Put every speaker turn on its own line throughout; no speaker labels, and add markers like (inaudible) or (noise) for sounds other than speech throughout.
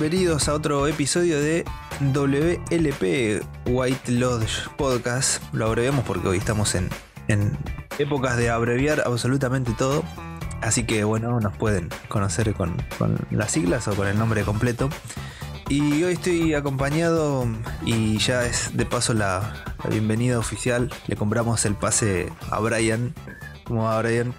bienvenidos a otro episodio de WLP White Lodge Podcast. Lo abreviamos porque hoy estamos en, en épocas de abreviar absolutamente todo. Así que bueno, nos pueden conocer con, con las siglas o con el nombre completo. Y hoy estoy acompañado y ya es de paso la, la bienvenida oficial. Le compramos el pase a Brian. ¿Cómo va Brian?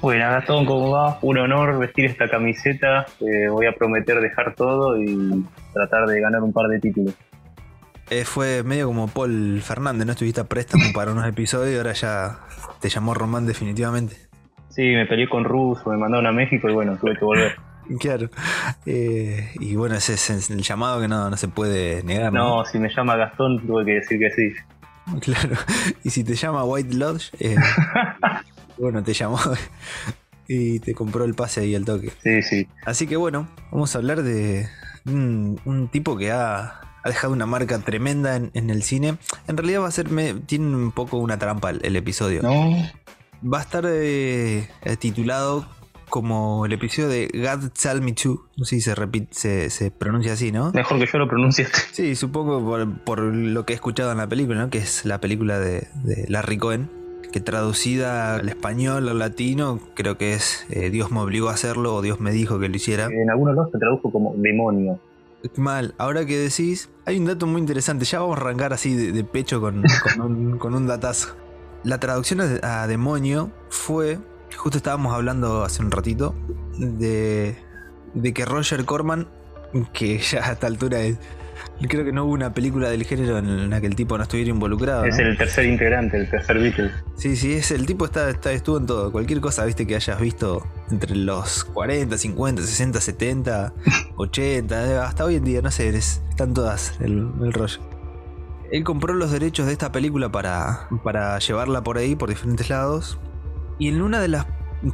Bueno, Gastón, ¿cómo va? Un honor vestir esta camiseta. Eh, voy a prometer dejar todo y tratar de ganar un par de títulos.
Eh, fue medio como Paul Fernández, ¿no? Estuviste a préstamo para unos episodios y ahora ya te llamó Román definitivamente.
Sí, me peleé con Russo, me mandaron a México y bueno, tuve que volver.
Claro. Eh, y bueno, ese es el llamado que no, no se puede negar. ¿no?
No, si me llama Gastón, tuve que decir que sí. (laughs)
Claro. Y si te llama White Lodge, eh, (laughs) bueno, te llamó (laughs) y te compró el pase ahí al toque.
Sí, sí.
Así que bueno, vamos a hablar de un, un tipo que ha, ha dejado una marca tremenda en, en el cine. En realidad va a ser, me- tiene un poco una trampa el, el episodio.
No,
Va a estar eh, titulado como el episodio de God Tell Me To. No sé si se, repite, se, se pronuncia así, ¿no?
mejor que yo lo pronunciaste.
Sí, supongo por, por lo que he escuchado en la película, ¿no? Que es la película de, de Larry Cohen. Que traducida al español, al latino, creo que es eh, Dios me obligó a hacerlo o Dios me dijo que lo hiciera.
En algunos lados se tradujo como demonio.
Mal, ahora que decís, hay un dato muy interesante. Ya vamos a arrancar así de, de pecho con, (laughs) con un, con un datazo. La traducción a, a demonio fue, justo estábamos hablando hace un ratito, de, de que Roger Corman, que ya a esta altura es, creo que no hubo una película del género en la que el tipo no estuviera involucrado.
Es
¿no?
el tercer integrante, el tercer Beatle.
Sí, sí, es, el tipo está, está, estuvo en todo. Cualquier cosa, viste, que hayas visto entre los 40, 50, 60, 70, 80, eh, hasta hoy en día, no sé, es- están todas el, el rollo. Él compró los derechos de esta película para, para llevarla por ahí, por diferentes lados. Y en una de las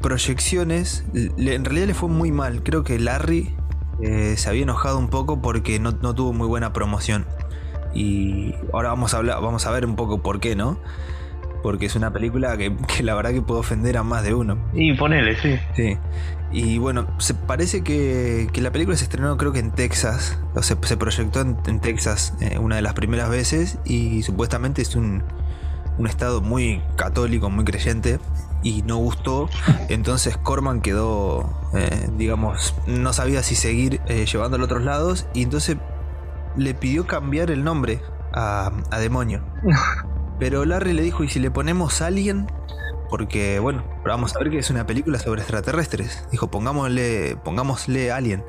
proyecciones, le- en realidad le fue muy mal. Creo que Larry eh, se había enojado un poco porque no, no tuvo muy buena promoción. Y ahora vamos a hablar, vamos a ver un poco por qué, ¿no? Porque es una película que, (laughs) que la verdad que puede ofender a más de uno.
Y ponele, sí.
Sí. Y bueno, se parece que, que la película se estrenó creo que en Texas. O se, se proyectó en, en Texas eh, una de las primeras veces. Y supuestamente es un, un estado muy católico, muy creyente. Y no gustó. (laughs) Entonces Corman quedó, eh, digamos, no sabía si seguir eh, llevándolo a otros lados. Y entonces le pidió cambiar el nombre a, a Demonio. (laughs) Pero Larry le dijo, ¿y si le ponemos Alien? Porque, bueno, pero vamos a ver que es una película sobre extraterrestres. Dijo, pongámosle, pongámosle Alien.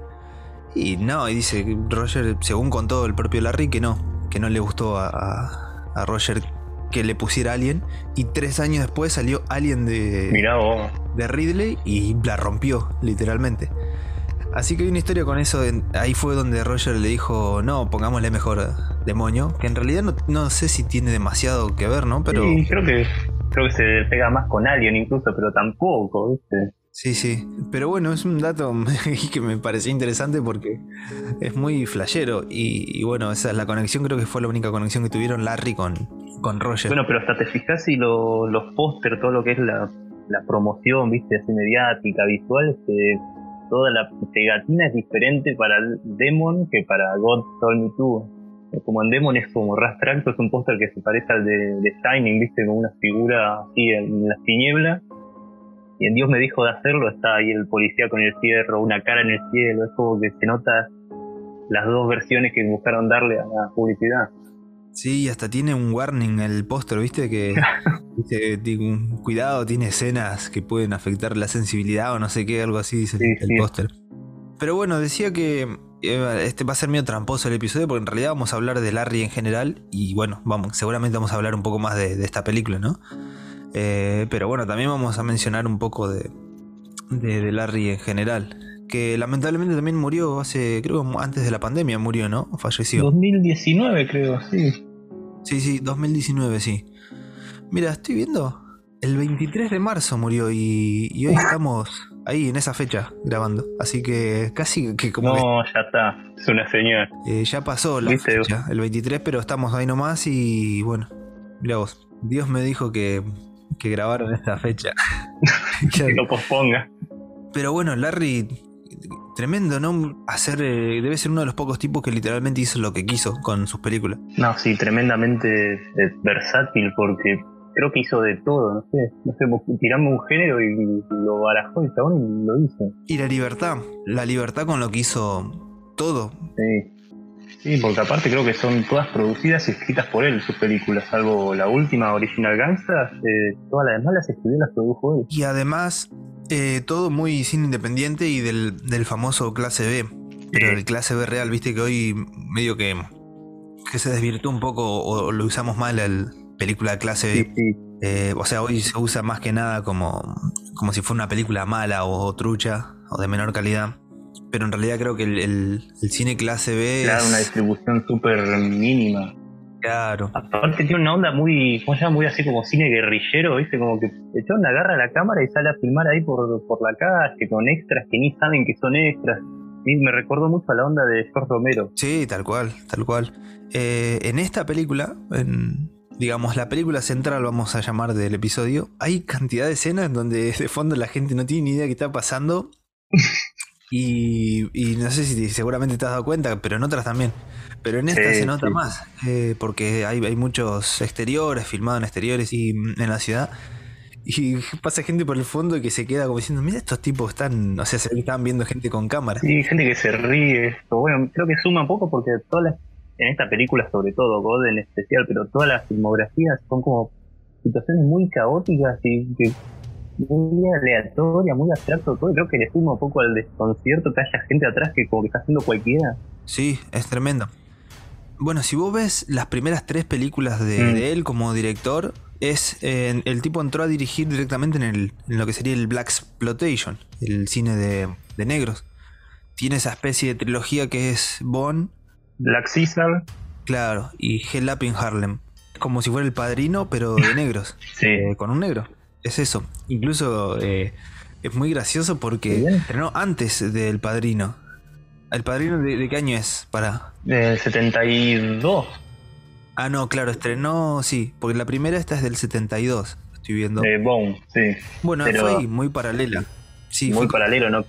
Y no, y dice Roger, según contó el propio Larry, que no, que no le gustó a, a- a Roger que le pusiera Alien. Y tres años después salió Alien de,
Mirá vos.
de Ridley y la rompió, literalmente. Así que hay una historia con eso. ahí fue donde Roger le dijo, no, pongámosle mejor demonio. Que en realidad no, no sé si tiene demasiado que ver, ¿no? Pero
Sí, creo que creo que se pega más con Alien incluso, pero tampoco, ¿viste?
Sí, sí. Pero bueno, es un dato (laughs) que me pareció interesante porque es muy flashero. Y, y bueno, esa es la conexión, creo que fue la única conexión que tuvieron Larry con, con Roger.
Bueno, pero hasta te fijas si lo- los póster, todo lo que es la, la promoción, viste, así mediática, visual, este, toda la pegatina es diferente para Demon que para God Told Me To. Como en Demon es como re abstracto, es un póster que se parece al de, de Shining, viste, como una figura así en las tinieblas. Y en Dios me dijo de hacerlo, está ahí el policía con el fierro, una cara en el cielo, es como que se nota las dos versiones que buscaron darle a la publicidad.
Sí, hasta tiene un warning el póster, ¿viste? Que (laughs) dice, cuidado, tiene escenas que pueden afectar la sensibilidad o no sé qué, algo así dice
Sí,
el
sí.
póster. Pero bueno, decía que eh, este va a ser medio tramposo el episodio porque en realidad vamos a hablar de Larry en general y bueno, vamos, seguramente vamos a hablar un poco más de, de esta película, ¿no? Eh, pero bueno, también vamos a mencionar un poco de, de, de Larry en general. Que lamentablemente también murió hace, creo que antes de la pandemia murió, ¿no? Falleció.
2019 creo, sí.
Sí, sí, 2019, sí. Mira, estoy viendo. El 23 de marzo murió y, y hoy estamos ahí en esa fecha grabando. Así que casi que como
No, ya está. Es una señal.
que, eh, ya pasó la
¿Viste?
fecha, el 23, pero estamos ahí nomás y bueno, mira vos. Dios me dijo que, que grabaron esta fecha. (laughs)
Que lo posponga.
Pero bueno, Larry Tremendo, ¿no? Hacer. eh, debe ser uno de los pocos tipos que literalmente hizo lo que quiso con sus películas.
No, sí, tremendamente eh, versátil porque creo que hizo de todo, no sé, no sé, tirame un género y lo barajó el chabón y lo hizo.
Y la libertad. La libertad con lo que hizo todo.
Sí. Sí, porque aparte creo que son todas producidas y escritas por él, sus películas, salvo la última, Original Gangsta, eh, todas las demás las escribió y las produjo él.
Y además, eh, todo muy cine independiente y del, del famoso clase B. Pero el clase B real, viste que hoy medio que, que se desvirtuó un poco o, lo usamos mal el película de clase B.
Sí, sí.
Eh, o sea, hoy se usa más que nada como, como si fuera una película mala o, trucha o de menor calidad. Pero en realidad creo que el, el- el cine clase B
Claro,
es...
una distribución súper mínima.
Claro.
Aparte tiene una onda muy, ¿cómo se llama? Muy así como cine guerrillero, ¿viste? Como que el chabón agarra la cámara y sale a filmar ahí por, por la calle con extras que ni saben que son extras. Y me recordó mucho a la onda de George Romero.
Sí, tal cual, tal cual. Eh, en esta película, en, digamos, la película central, vamos a llamar del episodio, hay cantidad de escenas en donde de fondo la gente no tiene ni idea qué está pasando. (laughs) Y, y no sé si seguramente te has dado cuenta, pero en otras también. Pero en esta
Sí,
se nota
sí.
más, eh, porque hay, hay muchos exteriores, filmados en exteriores y mm, en la ciudad. Y (laughs) pasa gente por el fondo que se queda como diciendo, mira, estos tipos están, o sea, se estaban viendo gente con cámara.
Sí, gente que se ríe. O bueno, creo que suma un poco porque todas las, en esta película sobre todo, God en especial, pero todas las filmografías son como situaciones muy caóticas y que muy aleatoria, muy abstracto todo. Creo que le suma un poco al desconcierto que haya gente atrás que como que está haciendo cualquiera.
Sí, es tremendo. Bueno, si vos ves las primeras tres películas de,
Mm.
de él como director, es eh, el tipo entró a dirigir directamente en, el, en lo que sería el Black Exploitation, el cine de, de negros. Tiene esa especie de trilogía que es Bond,
Black Caesar,
claro, y Hell Up in Harlem. Como si fuera el padrino, pero de (laughs) negros,
sí.
eh, con un negro. Es eso. Incluso eh, es muy gracioso porque estrenó antes del padrino. ¿El padrino de, de qué año es? Para.
Del 72.
Ah, no, claro, estrenó, sí, porque la primera esta es del 72, estoy viendo.
De Bone, sí.
bueno,
pero-
fue ahí, muy paralela. Sí,
muy
fue-
paralelo, ¿no?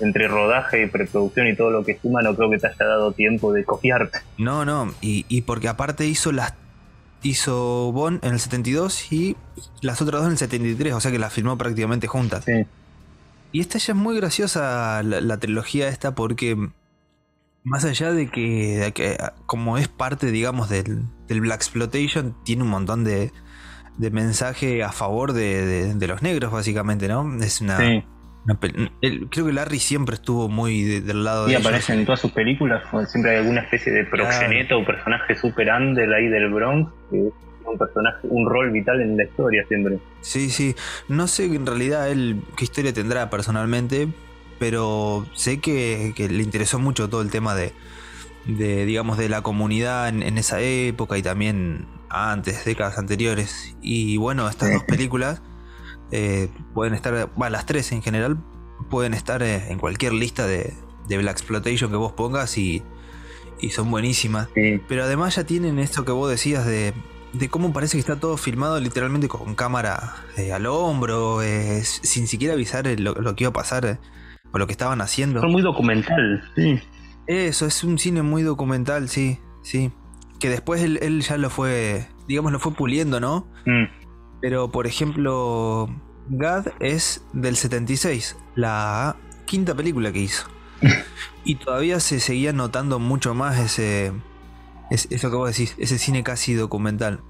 Entre rodaje y preproducción y todo lo que suma, no creo que te haya dado tiempo de copiarte.
No, no, y, y porque aparte hizo las hizo Bond en el 72 y las otras dos en el 73, o sea que las filmó prácticamente juntas.
Sí.
Y esta ya es muy graciosa la, la trilogía esta porque más allá de que, de que, como es parte, digamos, del, del Black Exploitation, tiene un montón de, de mensaje a favor de, de- de los negros, básicamente, ¿no? Es una,
sí.
El- creo que Larry siempre estuvo muy de- del lado
Y
de ellos.
aparece en todas sus películas, siempre hay alguna especie de proxeneta o personaje super under ahí del Bronx, que es un personaje, un rol vital en la historia siempre.
Sí, sí. No sé en realidad él qué historia tendrá personalmente, pero sé que, que le interesó mucho todo el tema de, de digamos, de la comunidad en, en esa época y también antes, décadas anteriores. Y bueno, estas dos películas eh, pueden estar, bueno, las tres en general, pueden estar eh, en cualquier lista de, de Black Exploitation que vos pongas y, y son buenísimas.
Sí,
Pero además ya tienen esto que vos decías de, de cómo parece que está todo filmado literalmente con cámara eh, al hombro, eh, sin siquiera avisar lo, lo que iba a pasar eh, o lo que estaban haciendo.
son muy documental. Sí.
Eso, es un cine muy documental, sí, sí. Que después él, él ya lo fue, digamos, lo fue puliendo, ¿no?
Mm.
Pero por ejemplo, God es del 76, la quinta película que hizo. (laughs) Y todavía se seguía notando mucho más ese, es- eso que vos decís, ese cine casi documental.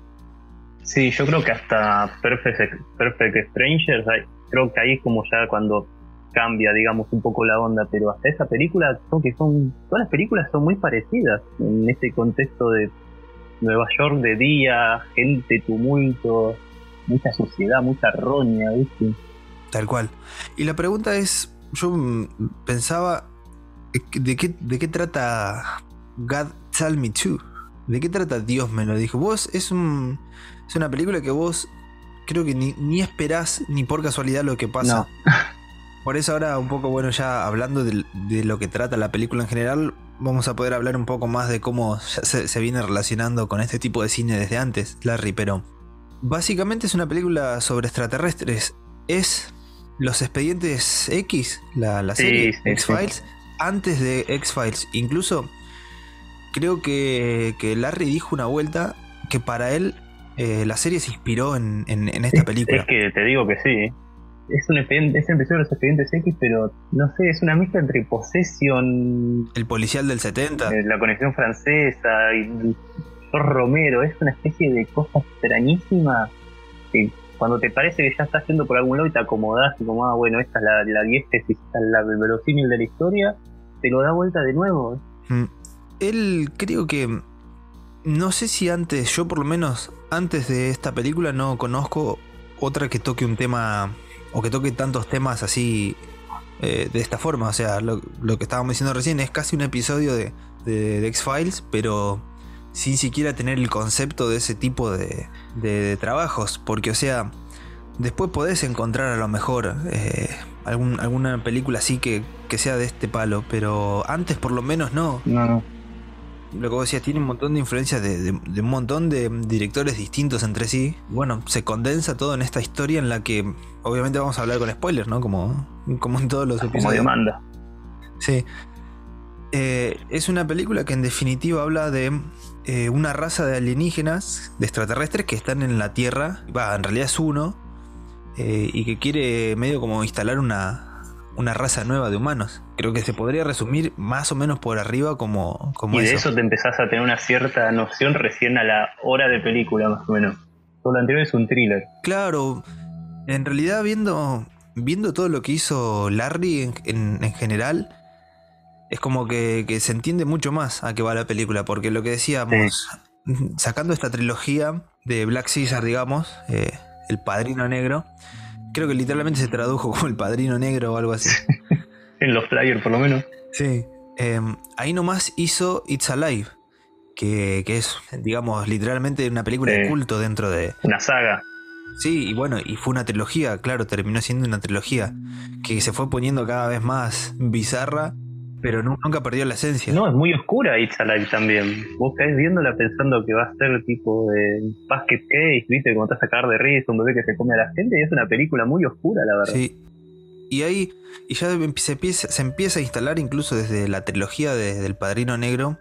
Sí, yo creo que hasta Perfect, Perfect Strangers, creo que ahí es como ya cuando cambia, digamos, un poco la onda, pero hasta esa película, creo que son, todas las películas son muy parecidas en este contexto de Nueva York de día, gente, tumulto, mucha suciedad, mucha roña, ¿viste?
Tal cual. Y la pregunta es, yo mm, pensaba, eh, ¿de qué, de qué trata God Tell Me To? ¿De qué trata Dios me lo dijo? Vos es, un, es una película que vos creo que ni, ni esperás ni por casualidad lo que pasa.
No. (laughs)
Por eso ahora un poco, bueno, ya hablando de, de lo que trata la película en general, vamos a poder hablar un poco más de cómo se, se viene relacionando con este tipo de cine desde antes, Larry, pero básicamente es una película sobre extraterrestres. Es los expedientes X, la, serie
sí,
X-Files, antes de X-Files. Incluso creo que, que Larry dijo una vuelta que para él eh, la serie se inspiró en, esta película.
Es que te digo que sí. Es un expediente, es el de los expedientes X, pero no sé, es una mezcla entre Possession.
El policial del 70.
Eh, la conexión francesa y, Romero. Es una especie de cosa extrañísima que cuando te parece que ya estás yendo por algún lado y te acomodás y como, ah, bueno, esta es la, la esta es la verosímil de la historia, te lo da vuelta de nuevo.
Mm. Él creo que no sé si antes, yo por lo menos antes de esta película no conozco otra que toque un tema o que toque tantos temas así eh, de esta forma. O sea, lo, que estábamos diciendo recién es casi un episodio de, de, X-Files, pero sin siquiera tener el concepto de ese tipo de, de trabajos. Porque, o sea, después podés encontrar a lo mejor eh, alguna película así que, que sea de este palo, pero antes por lo menos no.
No, no
lo que vos decías, tiene un montón de influencias de, un montón de directores distintos entre sí. Bueno, se condensa todo en esta historia en la que, obviamente, vamos a hablar con spoilers, ¿no? Como, como en todos los episodios. Como
demanda.
Sí. Eh, es una película que en definitiva habla de eh, una raza de alienígenas, de extraterrestres que están en la Tierra. Va, en realidad es uno. Eh, y que quiere medio como instalar una, una raza nueva de humanos. Creo que se podría resumir más o menos por arriba como, como
y de eso. te empezás a tener una cierta noción recién a la hora de película, más o menos. Todo lo anterior es un thriller.
Claro, en realidad viendo, viendo todo lo que hizo Larry en, general, es como que, se entiende mucho más a qué va la película, porque lo que decíamos, sacando esta trilogía de Black Caesar, digamos, eh, El Padrino Negro, Creo que literalmente se tradujo (laughs) como el padrino negro o algo así. (laughs)
en los flyers, por lo menos.
Sí. Em, ahí nomás hizo It's Alive, que, es, digamos, literalmente una película de culto dentro de.
Una saga.
Sí, y bueno, y fue una trilogía, claro, terminó siendo una trilogía que se fue poniendo cada vez más bizarra pero nunca perdió la esencia.
No, es muy oscura It's Alive también. Vos caes viéndola pensando que va a ser tipo de basket case, viste, como te vas a sacar de risa, un bebé que se come a la gente, y es una película muy oscura, la verdad.
Sí. Y ahí, y ya se empieza, se empieza a instalar incluso desde la trilogía de, del Padrino Negro.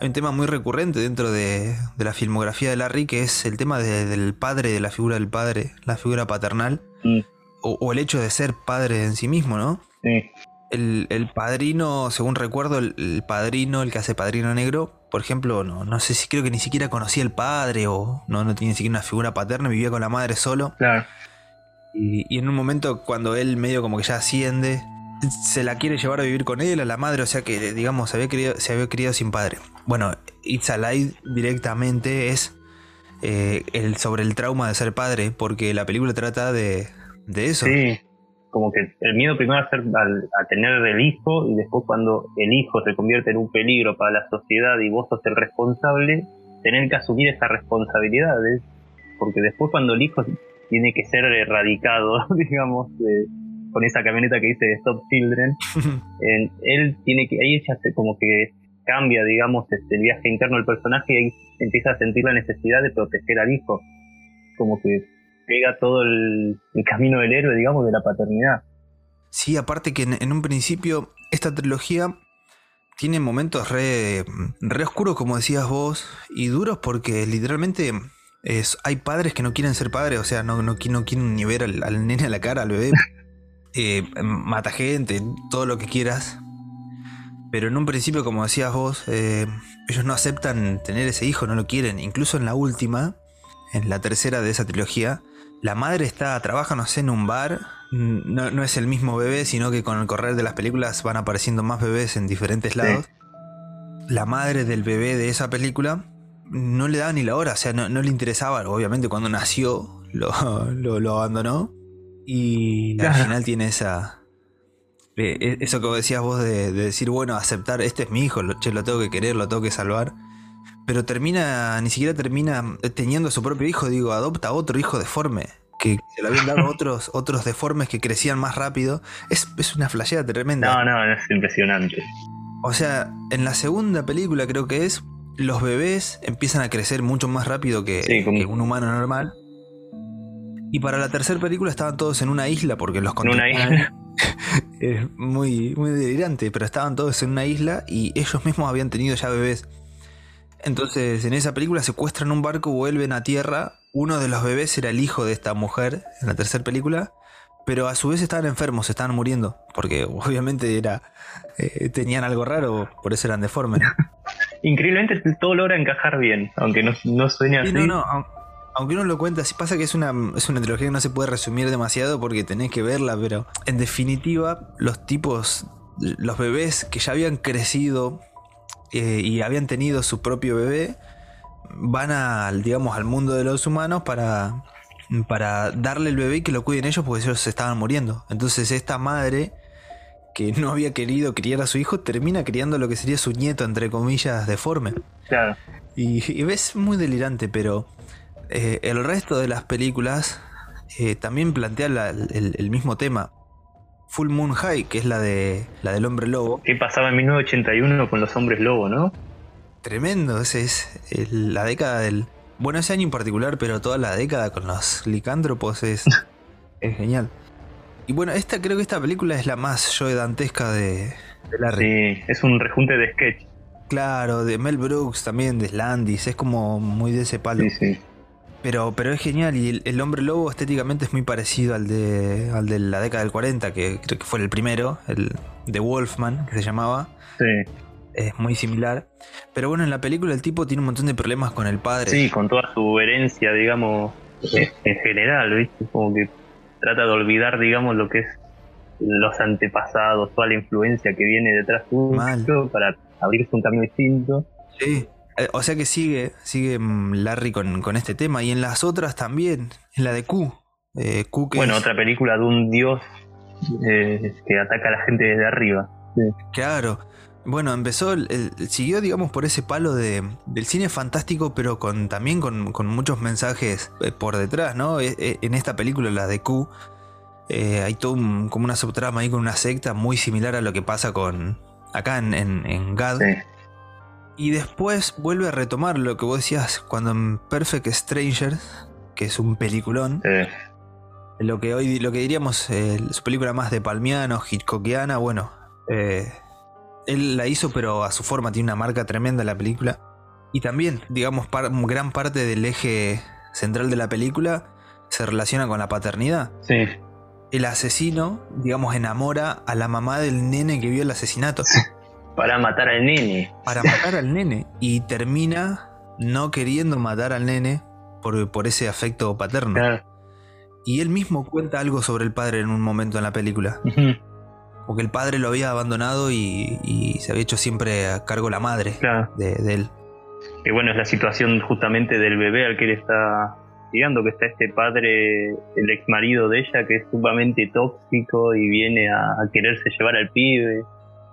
Hay un tema muy recurrente dentro de, la filmografía de Larry, que es el tema del padre, de la figura del padre, la figura paternal, mm. o, o, el hecho de ser padre en sí mismo, ¿no?
Sí
el, padrino, según recuerdo, el, padrino, el que hace padrino negro, por ejemplo, no, no sé si creo que ni siquiera conocía al padre o no, no tenía ni siquiera una figura paterna, vivía con la madre solo.
Claro.
Y, en un momento cuando él medio como que ya asciende, se la quiere llevar a vivir con él, a la madre, o sea que digamos se había criado, se había criado sin padre. Bueno, It's Alive directamente es eh, el, sobre el trauma de ser padre, porque la película trata de, de eso.
Sí como que el miedo primero a, ser, a, tener el hijo y después cuando el hijo se convierte en un peligro para la sociedad y vos sos el responsable, tener que asumir esa responsabilidad, porque después cuando el hijo tiene que ser erradicado, (laughs) digamos, con esa camioneta que dice Stop Children, (laughs) él tiene que, ahí ya se, como que cambia, digamos, este, el viaje interno del personaje y ahí empieza a sentir la necesidad de proteger al hijo. Como que pega todo el, camino del héroe, digamos, de la paternidad.
Sí, aparte que en, un principio esta trilogía tiene momentos re, re oscuros, como decías vos, y duros porque literalmente es, hay padres que no quieren ser padres, o sea, no, no, quieren ni ver al, nene a la cara, al bebé. (laughs) Eh, mata gente, todo lo que quieras. Pero en un principio, como decías vos, eh, ellos no aceptan tener ese hijo, no lo quieren. Incluso en la última, en la tercera de esa trilogía, la madre está, trabaja, no sé, en un bar. No, es el mismo bebé, sino que con el correr de las películas van apareciendo más bebés en diferentes lados. La madre del bebé de esa película no le daba ni la hora, o sea, no, le interesaba. Obviamente, cuando nació, lo, (laughs) lo, abandonó. Y al final tiene esa. Eh, e, eso que decías vos de, decir, bueno, aceptar, este es mi hijo, lo, lo tengo que querer, lo tengo que salvar pero termina, ni siquiera termina teniendo a su propio hijo, digo, adopta otro hijo deforme. Que se le habían dado (laughs) otros, otros deformes que crecían más rápido. Es, una flasheada tremenda.
No, no, es impresionante.
O sea, en la segunda película creo que es, los bebés empiezan a crecer mucho más rápido que, un humano normal. Y para la tercera película estaban todos en una isla porque los
En una isla. (laughs)
es muy, muy delirante, pero estaban todos en una isla y ellos mismos habían tenido ya bebés. Entonces, en esa película secuestran un barco, vuelven a tierra. Uno de los bebés era el hijo de esta mujer en la tercera película, pero a su vez estaban enfermos, estaban muriendo, porque (laughs) obviamente era eh, tenían algo raro, por eso eran deformes. (laughs)
Increíblemente todo logra encajar bien, aunque no, no suene así.
no, no, aunque uno lo cuenta, pasa que es una, es una trilogía que no se puede resumir demasiado porque tenés que verla, pero en definitiva, los tipos, los bebés que ya habían crecido eh, y habían tenido su propio bebé, van al, digamos, al mundo de los humanos para, para darle el bebé y que lo cuiden ellos porque ellos se estaban muriendo. Entonces esta madre que no había querido criar a su hijo termina criando lo que sería su nieto, entre comillas, deforme.
Claro.
Y, y ves muy delirante, pero eh, el resto de las películas eh, también plantea el, mismo tema. Full Moon High, que es la de la del hombre lobo.
¿Qué pasaba en 1981 con los hombres lobo, no?
Tremendo, esa es la década del. Bueno, ese año en particular, pero toda la década con los licántropos es, (laughs) es genial. Y bueno, esta creo que esta película es la más yo dantesca de, de Larry.
Sí, es un rejunte de sketch.
Claro, de Mel Brooks también, de Slandis, es como muy de ese palo.
Sí, sí.
Pero, pero es genial y el, hombre lobo estéticamente es muy parecido al de, al de la década del 40, que creo que fue el primero, el de Wolfman, que se llamaba.
Sí.
Es muy similar. Pero bueno, en la película el tipo tiene un montón de problemas con el padre.
Sí, con toda su herencia, digamos, en general, ¿viste? Como que trata de olvidar, digamos, lo que es los antepasados, toda la influencia que viene detrás de para abrirse un camino distinto.
Sí. Eh, o sea que sigue, sigue mm, Larry con, con, este tema. Y en las otras también, en la de Q.
Eh, bueno, otra película de un dios eh, que ataca a la gente desde arriba.
Claro. Bueno, empezó, siguió, digamos, por ese palo de, del cine fantástico, pero con también con, muchos mensajes por detrás, ¿no? En esta película, la de Q, hay todo como una subtrama ahí con una secta muy similar a lo que pasa con acá en, en, en GAD. Y después vuelve a retomar lo que vos decías cuando en Perfect Strangers, que es un peliculón, lo que hoy lo que diríamos eh, su película más de Palmiano, Hitchcockiana, bueno, eh, él la hizo pero a su forma, tiene una marca tremenda la película. Y también, digamos, gran parte del eje central de la película se relaciona con la paternidad.
Sí.
El asesino, digamos, enamora a la mamá del nene que vio el asesinato.
Para matar al nene.
Para matar al nene. Y termina no queriendo matar al nene por, por ese afecto paterno. Y él mismo cuenta algo sobre el padre en un momento en la película. Porque el padre lo había abandonado y, se había hecho siempre a cargo la madre de, él.
Que bueno, es la situación justamente del bebé al que él está digando que está este padre, el ex marido de ella, que es sumamente tóxico y viene a quererse llevar al pibe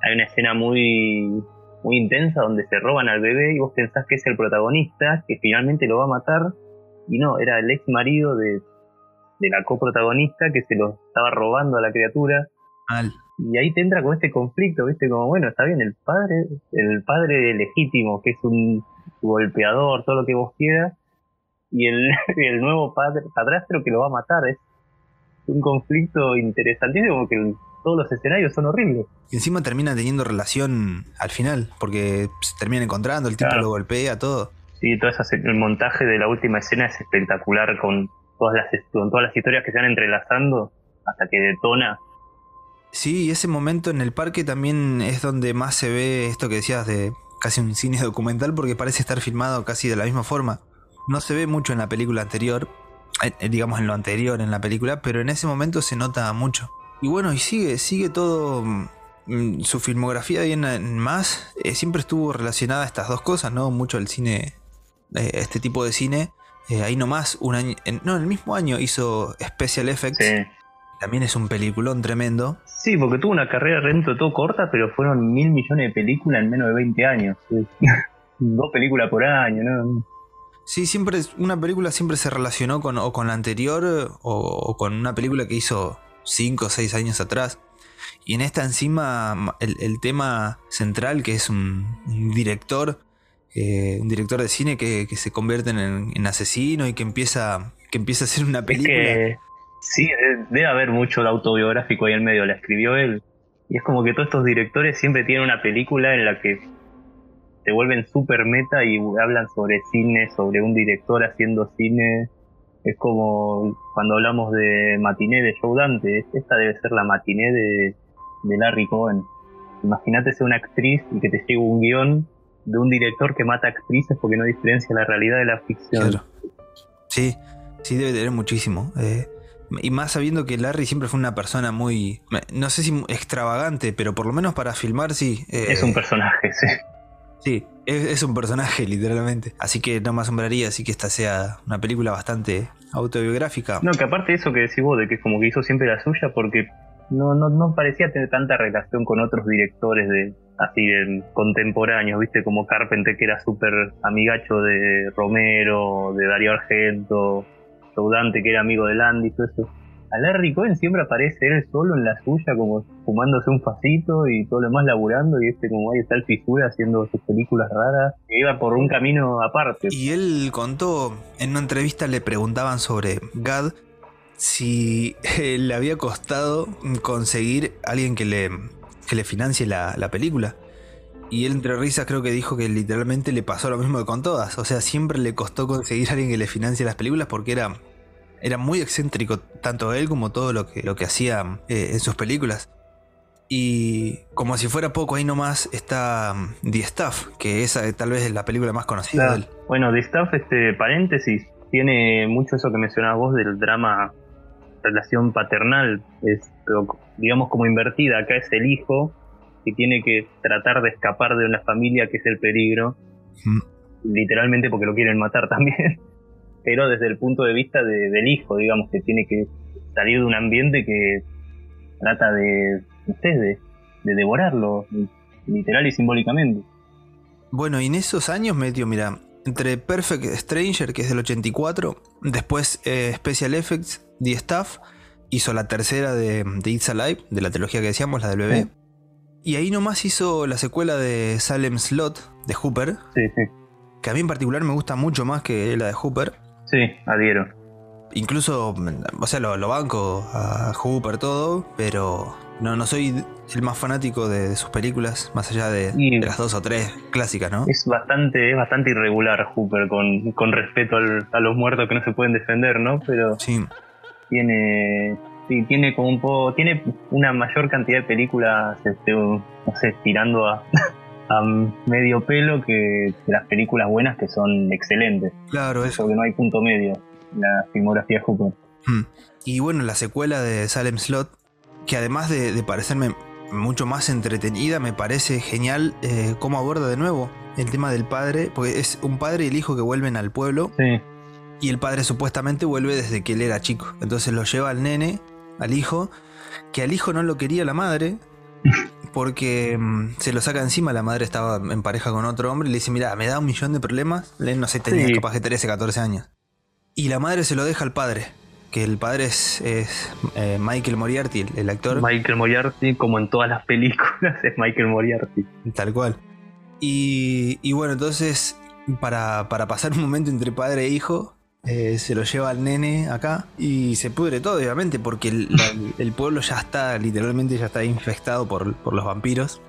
hay una escena muy, muy intensa donde se roban al bebé y vos pensás que es el protagonista, que finalmente lo va a matar, y no, era el ex marido de, de la coprotagonista que se lo estaba robando a la criatura. Y ahí te entra con este conflicto, ¿viste? Como, bueno, está bien, el padre, el padre legítimo, que es un golpeador, todo lo que vos quieras, y el, (laughs) el nuevo padre, padrastro que lo va a matar. Es un conflicto interesantísimo que todos los escenarios son horribles.
Y encima termina teniendo relación al final, porque se termina encontrando, el tipo lo golpea, todo.
Sí, todo el montaje de la última escena es espectacular con todas las, con todas las historias que se van entrelazando hasta que detona.
Sí, y ese momento en el parque también es donde más se ve esto que decías de casi un cine documental, porque parece estar filmado casi de la misma forma. No se ve mucho en la película anterior, eh, digamos en lo anterior en la película, pero en ese momento se nota mucho. Y bueno, y sigue, sigue todo. Mm, su filmografía bien más eh, siempre estuvo relacionada a estas dos cosas, ¿no? Mucho el cine, eh, este tipo de cine. Eh, ahí nomás, un año, no, en el mismo año hizo Special Effects. Sí. También es un peliculón tremendo.
Sí, porque tuvo una carrera dentro de todo corta, pero fueron mil millones de películas en menos de 20 años. (laughs) Dos películas por año, ¿no?
Sí, siempre una película siempre se relacionó con, o con la anterior o con una película que hizo 5 o 6 años atrás. Y en esta encima el, tema central que es un, director, eh, un director de cine que, se convierte en, asesino y que empieza, que empieza a hacer una película.
Sí, debe haber mucho de autobiográfico ahí en medio, la escribió él. Y es como que todos estos directores siempre tienen una película en la que se vuelven súper meta y hablan sobre cine, sobre un director haciendo cine. Es como cuando hablamos de matiné de Joe Dante, esta debe ser la matiné de, de Larry Cohen. Imagínate ser una actriz y que te llegue un guion de un director que mata actrices porque no diferencia la realidad de la ficción.
Sí, sí debe tener muchísimo. Eh, y más sabiendo que Larry siempre fue una persona muy, no sé si extravagante, pero por lo menos para filmar sí.
Eh, es un personaje, sí.
Sí, es, un personaje (laughs) literalmente. Así que no me asombraría así que esta sea una película bastante autobiográfica.
No, que aparte de eso que decís vos, de que es como que hizo siempre la suya, porque no, no, no parecía tener tanta relación con otros directores de así de contemporáneos, viste, como Carpenter que era súper amigacho de Romero, de Darío Argento, Saudante que era amigo de Landy, todo eso. A Larry Cohen siempre aparece él solo en la suya, como fumándose un facito y todo lo demás laburando, y este como ahí está el fisura haciendo sus películas raras, que iba por un camino aparte.
Y él contó, en una entrevista le preguntaban sobre Gad, si (laughs) le había costado conseguir alguien que le, que le financie la, la película. Y él entre risas creo que dijo que literalmente le pasó lo mismo que con todas. O sea, siempre le costó conseguir a alguien que le financie las películas porque era, era muy excéntrico, tanto él como todo lo que, lo que hacía eh, en sus películas. Y como si fuera poco, ahí nomás está um, The Stuff, que esa tal vez es la película más conocida de él.
Bueno, The Stuff, este paréntesis, tiene mucho eso que mencionabas vos del drama relación paternal, es, digamos como invertida, acá es el hijo que tiene que tratar de escapar de una familia que es el peligro, literalmente porque lo quieren matar (laughs) también, pero desde el punto de vista del hijo, digamos, que tiene que salir de un ambiente que trata de, de, de devorarlo, literal y simbólicamente.
Bueno, y en esos años metió, mira, entre Perfect Stranger, que es del 84, después eh, Special Effects, The Staff, hizo la tercera de, de, It's Alive, de la trilogía que decíamos, la del bebé. Y ahí nomás hizo la secuela de Salem Slot, de Hooper.
Sí, sí.
Que a mí en particular me gusta mucho más que la de Hooper.
Sí, adhiero.
Incluso, o sea, lo, banco a Hooper todo, pero no, no soy el más fanático de, sus películas, más allá de, las dos o tres clásicas, ¿no?
Es bastante, es bastante irregular Hooper con, con respeto a los muertos que no se pueden defender, ¿no? Pero
sí.
tiene sí, tiene como un poco, tiene una mayor cantidad de películas, este, no sé, tirando a, (laughs) a medio pelo que, las películas buenas que son excelentes.
Claro, eso.
Porque no hay punto medio en la filmografía de Hooper.
Hmm. Y bueno, la secuela de Salem Slot, que además de, parecerme mucho más entretenida, me parece genial eh, cómo aborda de nuevo el tema del padre, porque es un padre y el hijo que vuelven al pueblo.
Sí.
Y el padre supuestamente vuelve desde que él era chico. Entonces lo lleva al nene al hijo, que al hijo no lo quería la madre, (laughs) porque mm, se lo saca encima, la madre estaba en pareja con otro hombre y le dice, mira, me da un millón de problemas, no sé, tenía capaz de 13, 14 años. Y la madre se lo deja al padre, que el padre es, eh, Michael Moriarty, el, actor.
Michael Moriarty, como en todas las películas, (laughs) es Michael Moriarty.
Tal cual. Y, y bueno, entonces, para, para pasar un momento entre padre e hijo, eh, se lo lleva al nene acá y se pudre todo, obviamente, porque el, pueblo ya está, literalmente ya está infectado por, los vampiros.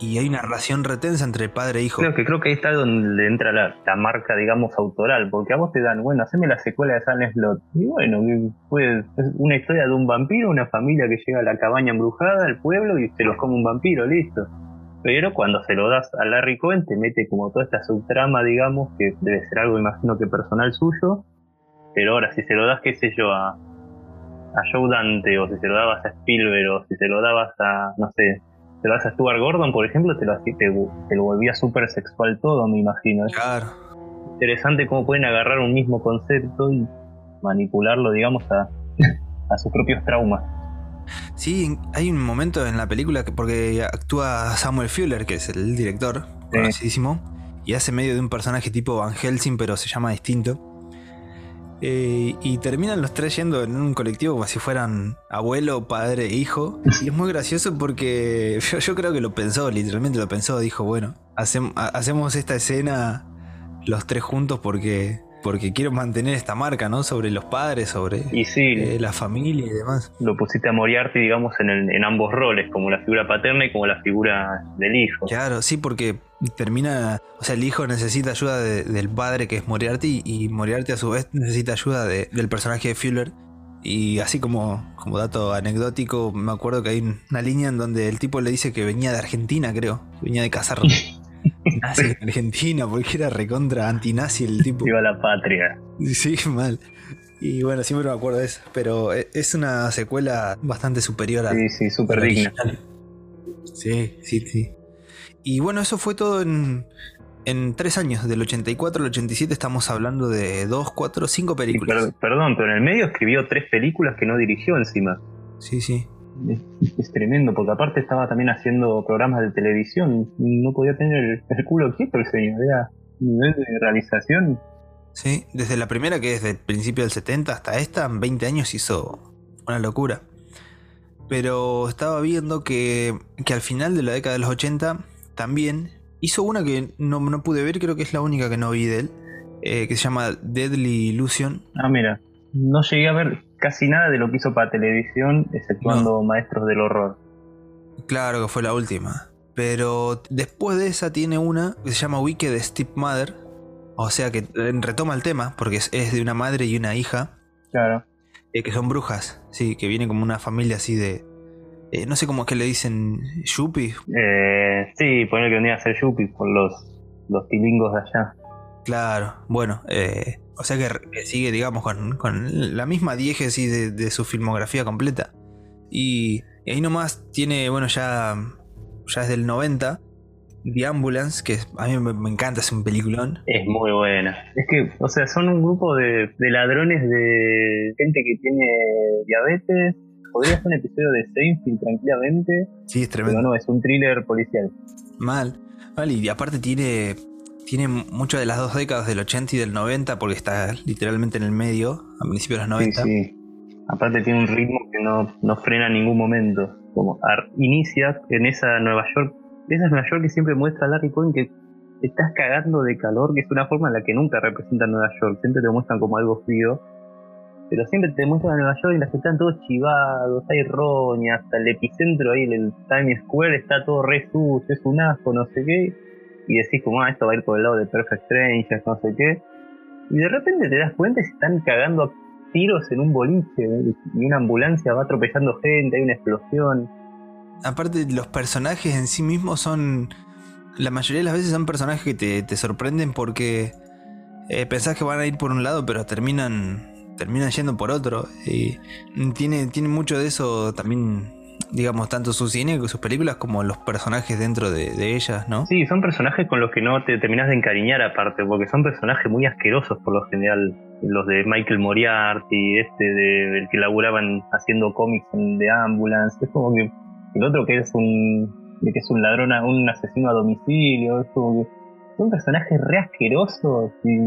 Y hay una relación retensa entre padre e hijo.
Creo que, creo que ahí está donde entra la, marca, digamos, autoral, porque a vos te dan, bueno, haceme la secuela de Silent Slot. Y bueno, pues, es una historia de un vampiro, una familia que llega a la cabaña embrujada, al pueblo, y se los come un vampiro, listo. Pero cuando se lo das a Larry Cohen, te mete como toda esta subtrama, digamos, que debe ser algo, imagino que personal suyo, pero ahora, si se lo das, qué sé yo, a, a Joe Dante, o si se lo dabas a Spielberg, o si se lo dabas a, no sé, se lo das a Stuart Gordon, por ejemplo, te lo, te, te lo volvía súper sexual todo, me imagino.
Claro.
Interesante cómo pueden agarrar un mismo concepto y manipularlo, digamos, a, (laughs) a sus propios traumas.
Sí, hay un momento en la película que, porque actúa Samuel Fuller, que es el director, conocidísimo, y hace medio de un personaje tipo Van Helsing, pero se llama distinto. Eh, y terminan los tres yendo en un colectivo como si fueran abuelo, padre e hijo. Y es muy gracioso porque (laughs) yo, creo que lo pensó, literalmente lo pensó. Dijo, bueno, hacemos esta escena los tres juntos porque porque quiero mantener esta marca, ¿no? Sobre los padres, sobre
Y sí,
eh, la familia y demás.
lo pusiste a Moriarty, digamos, en, el- en ambos roles, como la figura paterna y como la figura del hijo.
Claro, sí, porque termina, o sea, el hijo necesita ayuda de- del padre que es Moriarty y Moriarty a su vez necesita ayuda de- del personaje de Fuller. Y así como, como dato anecdótico, me acuerdo que hay una línea en donde el tipo le dice que venía de Argentina, creo, venía de cazar (laughs) nazis en Argentina, porque era recontra antinazi el tipo.
Viva la patria.
Sí, mal. Y bueno, siempre me acuerdo de eso. Pero e- es una secuela bastante superior a,
Sí, sí, súper digna.
Sí, sí, sí. Y bueno, eso fue todo en, en tres años. Del 84 al 87 estamos hablando de dos, cuatro, cinco películas.
per- perdón, pero en el medio escribió tres películas que no dirigió encima.
Sí, sí.
Es, es tremendo, porque aparte estaba también haciendo programas de televisión. No podía tener el, el culo quieto el señor. Era nivel de realización.
Sí, desde la primera, que es del principio del 70 hasta esta, en 20 años hizo una locura. Pero estaba viendo que, que al final de la década de los 80 también hizo una que no, no pude ver, creo que es la única que no vi de él, eh, que se llama Deadly Illusion.
Ah, mira. No llegué a ver casi nada de lo que hizo para televisión, exceptuando Maestros del Horror.
Claro que fue la última. Pero después de esa tiene una que se llama Wicked Stepmother. O sea que eh, retoma el tema, porque es, es de una madre y una hija.
Claro.
Eh, que son brujas, sí, que vienen como una familia así de. Eh, no sé cómo es que le dicen. Yuppie.
Eh, sí, poner que venía a ser Yuppie por los, los tilingos de allá.
Claro, bueno. eh, o sea que, sigue, digamos, con, con la misma diégesis de, de su filmografía completa. Y, ahí nomás tiene, bueno, ya. Ya es del 90. The Ambulance, que a mí me, me encanta, es un peliculón.
Es muy buena. Es que, o sea, son un grupo de, de ladrones de gente que tiene diabetes. Podría ser un episodio de Seinfeld tranquilamente,
Sí, es
pero
tremendo.
no, es un thriller policial.
Mal. Vale, y aparte tiene. Tiene mucho de las dos décadas del 80 y del 90, porque está literalmente en el medio, a principios de los 90.
Sí, sí. Aparte tiene un ritmo que no, no frena en ningún momento. Como inicia en esa Nueva York, esa Nueva York que siempre muestra a Larry Cohen que estás cagando de calor, que es una forma en la que nunca representan Nueva York. Siempre te muestran como algo frío. Pero siempre te muestran a Nueva York y las que están todos chivados, hay roña, hasta el epicentro ahí, el Times Square, está todo re sucio, es un asco, no sé qué. Y decís como, ah, esto va a ir por el lado de Perfect Strangers, no sé qué. Y de repente te das cuenta y se están cagando a tiros en un boliche ¿eh? y una ambulancia va atropellando gente, hay una explosión.
Aparte, los personajes en sí mismos son. La mayoría de las veces son personajes que te, te sorprenden porque eh, pensás que van a ir por un lado, pero terminan. Terminan yendo por otro. Y tiene, tiene mucho de eso también, digamos, tanto su cine, sus películas, como los personajes dentro de, de ellas, ¿no?
Sí, son personajes con los que no te terminás de encariñar aparte, porque son personajes muy asquerosos por lo general. Los de Michael Moriarty, este de, del que laburaban haciendo cómics The Ambulance, es como que el otro que es un de que es un ladrón, a- un asesino a domicilio, es como que son personajes re asquerosos y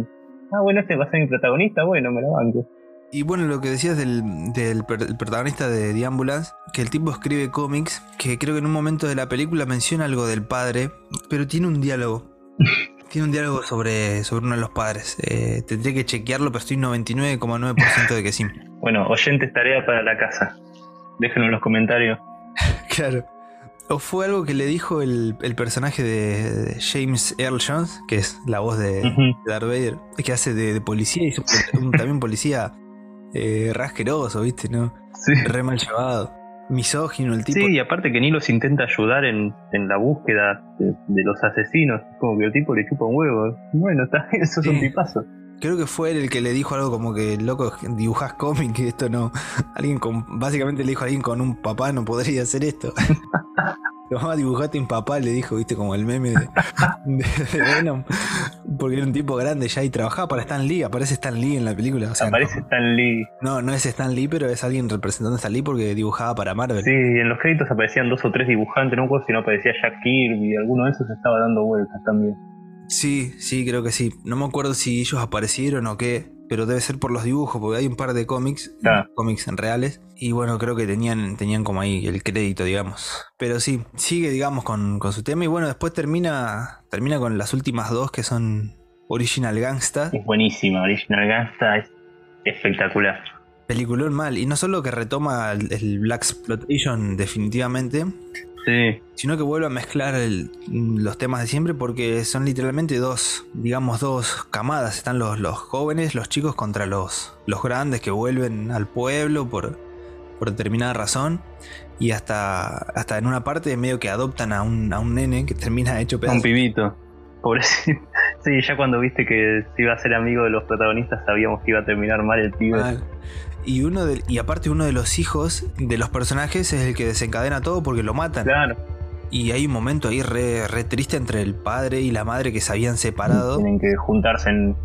ah bueno este va a ser mi protagonista, bueno me lo banco.
Y bueno, lo que decías del, del per- protagonista de The Ambulance, que el tipo escribe cómics, que creo que en un momento de la película menciona algo del padre, pero tiene un diálogo. (laughs) tiene un diálogo sobre, sobre uno de los padres. Eh, tendría que chequearlo, pero estoy 99,9% de que sí.
Bueno, oyentes tarea para la casa. Déjenlo en los comentarios. (laughs)
Claro. O fue algo que le dijo el, el personaje de, James Earl Jones, que es la voz de, Darth Vader, que hace de, de policía y (laughs) también policía eh, rasqueroso, ¿viste? ¿No?
Sí.
Re mal llevado. Misógino el tipo.
Sí, y aparte que ni los intenta ayudar en, en la búsqueda de, de los asesinos. Como que el tipo le chupa un huevo. Bueno, está, eso es un
Sí.
tipazo.
Creo que fue él el que le dijo algo como que, loco, dibujás cómic, esto no. Alguien con. Básicamente le dijo a alguien con un papá no podría hacer esto. (laughs) (laughs) Tomá, dibujate un papá, le dijo, viste, como el meme de, de- de Venom. Porque era un tipo grande ya y trabajaba para Stan Lee. Aparece Stan Lee en la película. O sea,
Aparece
no,
Stan Lee.
no, no es Stan Lee, pero es alguien representando a Stan Lee porque dibujaba para Marvel.
Sí, en los créditos aparecían dos o tres dibujantes. No si no aparecía Jack Kirby. Alguno de esos estaba dando vueltas también.
Sí, sí, creo que sí. No me acuerdo si ellos aparecieron o qué, pero debe ser por los dibujos, porque hay un par de cómics,
Ah.
cómics en reales, y bueno, creo que tenían, tenían como ahí el crédito, digamos. Pero sí, sigue, digamos, con, con su tema, y bueno, después termina, termina con las últimas dos que son Original Gangsta.
Es buenísima, Original Gangsta es espectacular.
Peliculón mal. Y no solo que retoma el, Black Exploitation definitivamente,
sí.
sino que vuelve a mezclar los temas de siempre porque son literalmente dos, digamos, dos camadas. Están los, los jóvenes, los chicos contra los, los grandes que vuelven al pueblo por, por determinada razón. Y hasta, hasta en una parte medio que adoptan a un, a un nene que termina hecho
pedazo. Un pibito. Pobrecito. (laughs) Sí, ya cuando viste que se iba a ser amigo de los protagonistas sabíamos que iba a terminar mal el pibe.
Y, uno de, y aparte uno de los hijos de los personajes es el que desencadena todo porque lo matan.
Claro.
Y hay un momento ahí re, re triste entre el padre y la madre que se habían separado.
Tienen que juntarse en...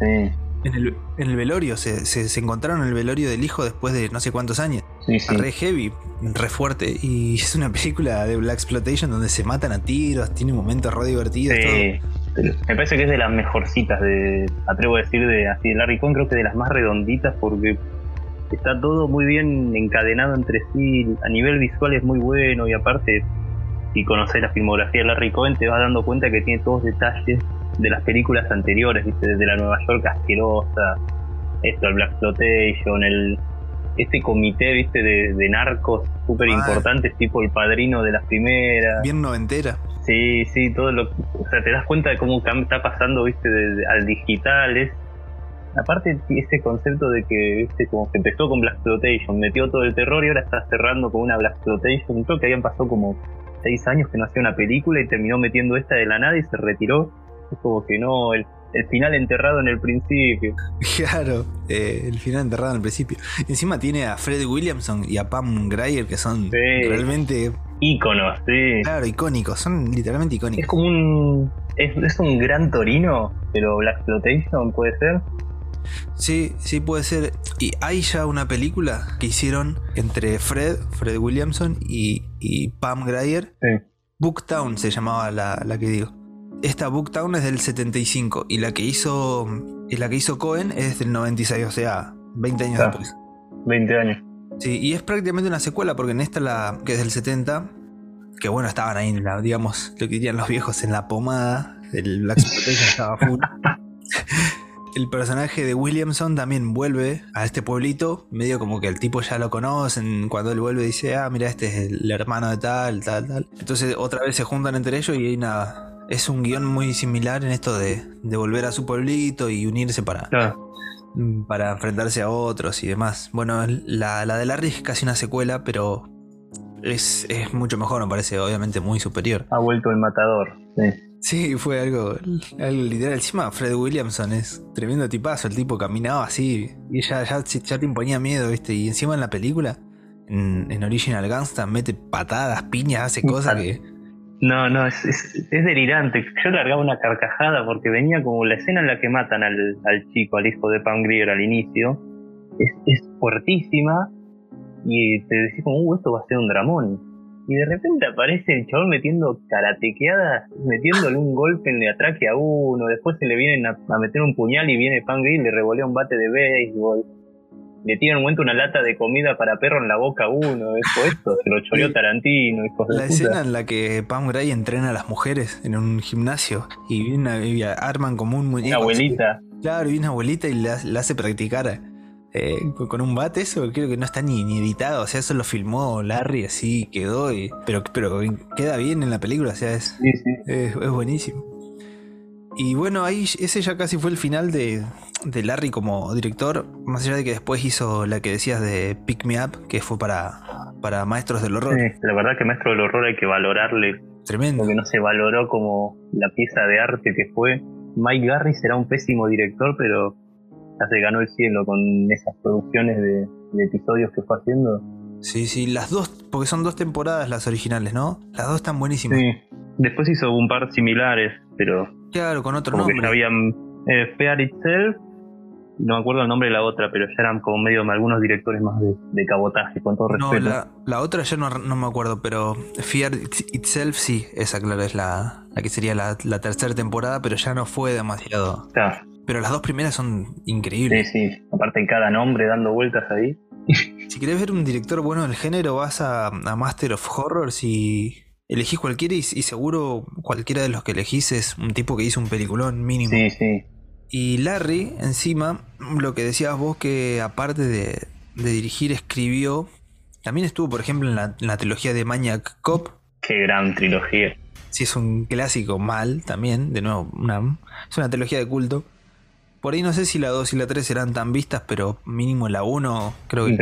Sí.
En el, en el velorio, se, se, encontraron en el velorio del hijo después de no sé cuántos años.
Sí, sí.
Re heavy, re fuerte. Y (laughs) es una película de Black Exploitation donde se matan a tiros, tiene momentos re divertidos.
Sí. Me parece que es de las mejorcitas de, atrevo a decir, de así de Larry Cohen, creo que de las más redonditas porque está todo muy bien encadenado entre sí, a nivel visual es muy bueno y aparte si conoces la filmografía de Larry Cohen te vas dando cuenta que tiene todos detalles de las películas anteriores, ¿viste? desde la Nueva York asquerosa, esto, el Black Exploitation, el este comité, viste, de, narcos súper importantes, tipo el padrino de las primeras.
Bien noventera.
Sí, sí, todo lo. O sea, te das cuenta de cómo está pasando, viste, al digital. Es, aparte, ese concepto de que, como que empezó con Black Exploitation, metió todo el terror y ahora está cerrando con una Black Exploitation. Creo que habían pasado como seis años que no hacía una película y terminó metiendo esta de la nada y se retiró. Es como que no, el, el final enterrado en el principio. (laughs)
Claro, eh, el final enterrado en el principio. Encima tiene a Fred Williamson y a Pam Grier que son realmente
íconos, sí.
Claro, icónicos, son literalmente icónicos.
Es como un es, un gran Torino, pero Black Exploitation puede ser.
Sí, sí puede ser. Y hay ya una película que hicieron entre Fred, Fred Williamson y, Pam Grier.
Sí.
Booktown se llamaba la, la que digo. Esta Booktown es del 75 y la que hizo y la que hizo Cohen es del 96, o sea, 20 años después.
20 años.
Sí, y es prácticamente una secuela porque en esta la que es del 70, que bueno, estaban ahí, la, digamos, lo que dirían los viejos en la pomada, el Black estaba full. (laughs) el personaje de Williamson también vuelve a este pueblito, medio como que el tipo ya lo conocen, cuando él vuelve dice, ah, mira, este es el hermano de tal, tal, tal. Entonces otra vez se juntan entre ellos y hay una, es un guion muy similar en esto de, volver a su pueblito y unirse para, para enfrentarse a otros y demás. Bueno, la, la de Larry es casi una secuela, pero es, mucho mejor, me parece, obviamente muy superior.
Ha vuelto el matador, sí.
Sí, fue algo, algo literal. Encima, Fred Williamson es tremendo tipazo. El tipo caminaba así y ya, ya, ya te imponía miedo, ¿viste? Y encima en la película, en, en Original Gangsta, mete patadas, piñas, hace cosas que
no, no, es, es, delirante. Yo largaba una carcajada porque venía como la escena en la que matan al, al chico, al hijo de Pam Grier al inicio. Es, es fuertísima y te decís como, uh, esto va a ser un dramón. Y de repente aparece el chabón metiendo karatequeadas, metiéndole un golpe en la traque a uno, después se le vienen a, meter un puñal y viene Pam Grier y le revolea un bate de béisbol le tiene un momento una lata de comida para perro en la boca a uno, eso, esto, se lo choreó Tarantino,
La escena en la que Pam Gray entrena a las mujeres en un gimnasio y, arman como un muñeco.
Una abuelita.
claro, y una abuelita y la, hace practicar eh, con un bate, eso creo que no está ni, editado, o sea, eso lo filmó Larry, así quedó, y, pero, pero queda bien en la película, o sea, es, es buenísimo. Y bueno, ahí ese ya casi fue el final de, de, Larry como director, más allá de que después hizo la que decías de Pick Me Up, que fue para, para Maestros del Horror.
Sí, la verdad que Maestro del Horror hay que valorarle.
Tremendo.
Porque no se valoró como la pieza de arte que fue. Mike Garry será un pésimo director, pero ya se ganó el cielo con esas producciones de, de episodios que fue haciendo.
Sí, sí, las dos, porque son dos temporadas las originales, ¿no? Las dos están buenísimas.
Sí, después hizo un par similares, pero
Claro, con otro nombre.
Que habían eh, Fear Itself, no me acuerdo el nombre de la otra, pero ya eran como medio algunos directores más de, cabotaje, con todo respeto.
La, la, otra ya no, me acuerdo, pero Fear Itself sí, esa claro es la, la que sería la, tercera temporada, pero ya no fue demasiado.
Claro.
Pero las dos primeras son increíbles.
Sí, sí, aparte cada nombre dando vueltas ahí. (laughs)
si querés ver un director bueno del género, vas a, a Master of Horrors y elegís cualquiera y, seguro cualquiera de los que elegís es un tipo que hizo un peliculón mínimo.
Sí, sí.
Y Larry, encima, lo que decías vos que aparte de, dirigir, escribió, también estuvo, por ejemplo, en la, trilogía de Maniac Cop.
Qué gran trilogía.
Sí, es un clásico mal también, de nuevo, una, es una trilogía de culto. Por ahí no sé si la 2 y la 3 serán tan vistas, pero mínimo la 1 creo que...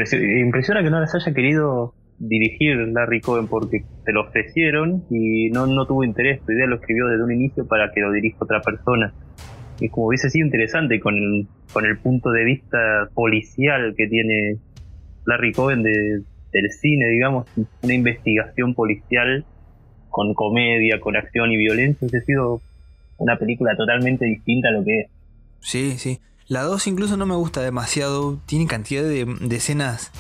Impresiona que no las haya querido dirigir Larry Cohen porque se lo ofrecieron y no, no tuvo interés. Su idea lo escribió desde un inicio para que lo dirija otra persona. Y como hubiese sido interesante con el, con el punto de vista policial que tiene Larry Cohen de, del cine, digamos, una investigación policial con comedia, con acción y violencia, hubiese sido una película totalmente distinta a lo que es.
Sí, sí. La 2 incluso no me gusta demasiado. Tiene cantidad de, de escenas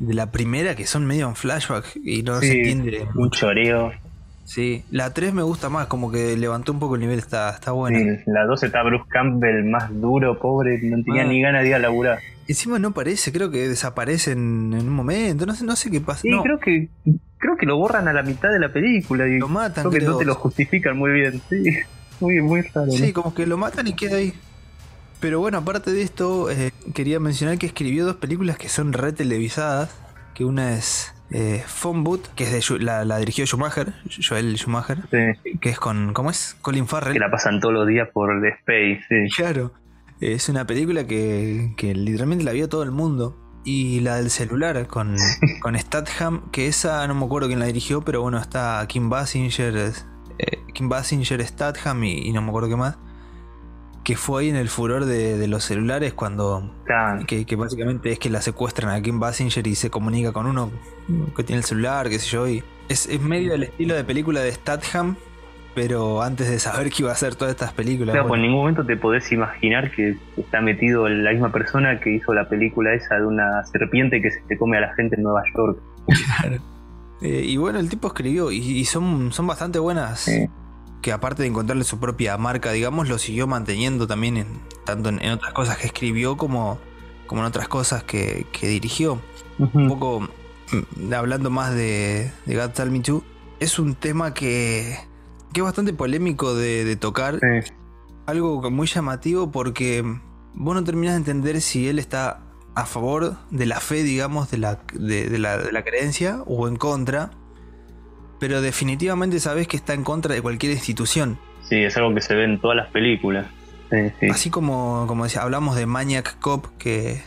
de la primera que son medio en flashback y no se entiende.
Un choreo.
Sí, la 3 me gusta más, como que levantó un poco el nivel, está, está buena. Sí,
la 2 está Bruce Campbell más duro, pobre, no tenía ah. ni ganas de ir a laburar.
Encima no parece, creo que desaparece en, un momento, no sé, no sé qué pasa.
Sí, creo que creo que lo borran a la mitad de la película y
lo matan.
Creo que no te lo justifican muy bien, sí. (laughs) Muy, muy raro.
Sí, como que lo matan y queda ahí. Pero bueno, aparte de esto, eh, quería mencionar que escribió dos películas que son re televisadas. Que una es eh, Phone Boot, que es de la, la, dirigió Schumacher, Joel Schumacher, que es con, ¿cómo es? Colin Farrell.
Que la pasan todos los días por The Space, sí.
Claro, es una película que, que literalmente la vio todo el mundo. Y la del celular con, con Statham, que esa no me acuerdo quién la dirigió, pero bueno, está Kim Basinger, eh, Kim Basinger, Statham y no me acuerdo qué más que fue ahí en el furor de, los celulares cuando que, básicamente es que la secuestran a Kim Basinger y se comunica con uno que tiene el celular, qué sé yo, y es, medio del estilo de película de Statham, pero antes de saber que iba a hacer todas estas películas.
Claro, pues en ningún momento te podés imaginar que está metido la misma persona que hizo la película esa de una serpiente que se come a la gente en Nueva York. (laughs)
Eh, y bueno, el tipo escribió y, son, son bastante buenas que aparte de encontrarle su propia marca, digamos, lo siguió manteniendo también en, tanto en, otras cosas que escribió como, como en otras cosas que, dirigió. Un poco mm, hablando más de, de God Tell Me Too, es un tema que, que es bastante polémico de, tocar. Algo muy llamativo porque vos no terminás de entender si él está a favor de la fe, digamos, de la, de la, de la creencia o en contra pero definitivamente sabes que está en contra de cualquier institución.
Sí, es algo que se ve en todas las películas.
Así como, como decía, hablamos de Maniac Cop, que,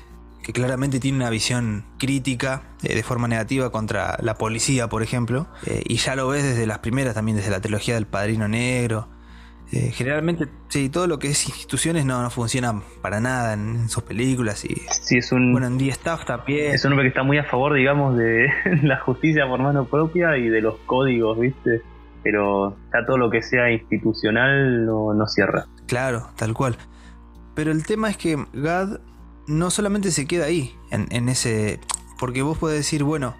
claramente tiene una visión crítica eh, de forma negativa contra la policía, por ejemplo, eh, y ya lo ves desde las primeras también, desde la trilogía del Padrino Negro, eh, generalmente, sí, todo lo que es instituciones no, no funciona para nada en, sus películas. Y,
sí, es un.
Bueno, en The Staff también.
Es un hombre que está muy a favor, digamos, de (laughs) la justicia por mano propia y de los códigos, ¿viste? Pero ya todo lo que sea institucional no, no cierra.
Claro, tal cual. Pero el tema es que Gad no solamente se queda ahí, en, en ese. Porque vos podés decir, bueno,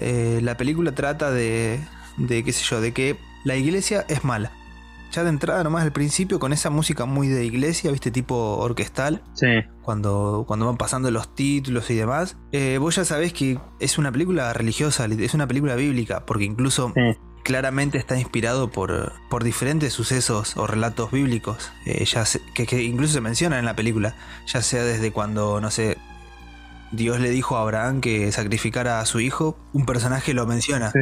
eh, la película trata de, de, qué sé yo, de que la iglesia es mala ya de entrada nomás al principio con esa música muy de iglesia, viste, tipo orquestal.
Sí.
Cuando, cuando van pasando los títulos y demás. Eh, vos ya sabés que es una película religiosa, es una película bíblica, porque incluso claramente está inspirado por, por diferentes sucesos o relatos bíblicos, eh, ya que, incluso se mencionan en la película, ya sea desde cuando, no sé, Dios le dijo a Abraham que sacrificara a su hijo, un personaje lo menciona.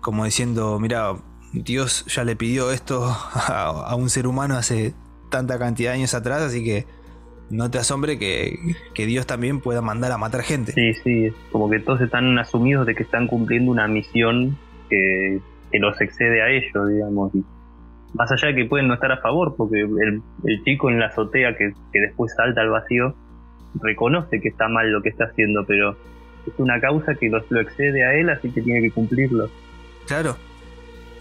Como diciendo, mira, Dios ya le pidió esto a, un ser humano hace tanta cantidad de años atrás, así que no te asombre que, Dios también pueda mandar a matar gente.
Sí, sí, como que todos están asumidos de que están cumpliendo una misión que, los excede a ellos, digamos. más allá de que pueden no estar a favor, porque el, chico en la azotea que, después salta al vacío reconoce que está mal lo que está haciendo, pero es una causa que lo excede a él, así que tiene que cumplirlo.
Claro,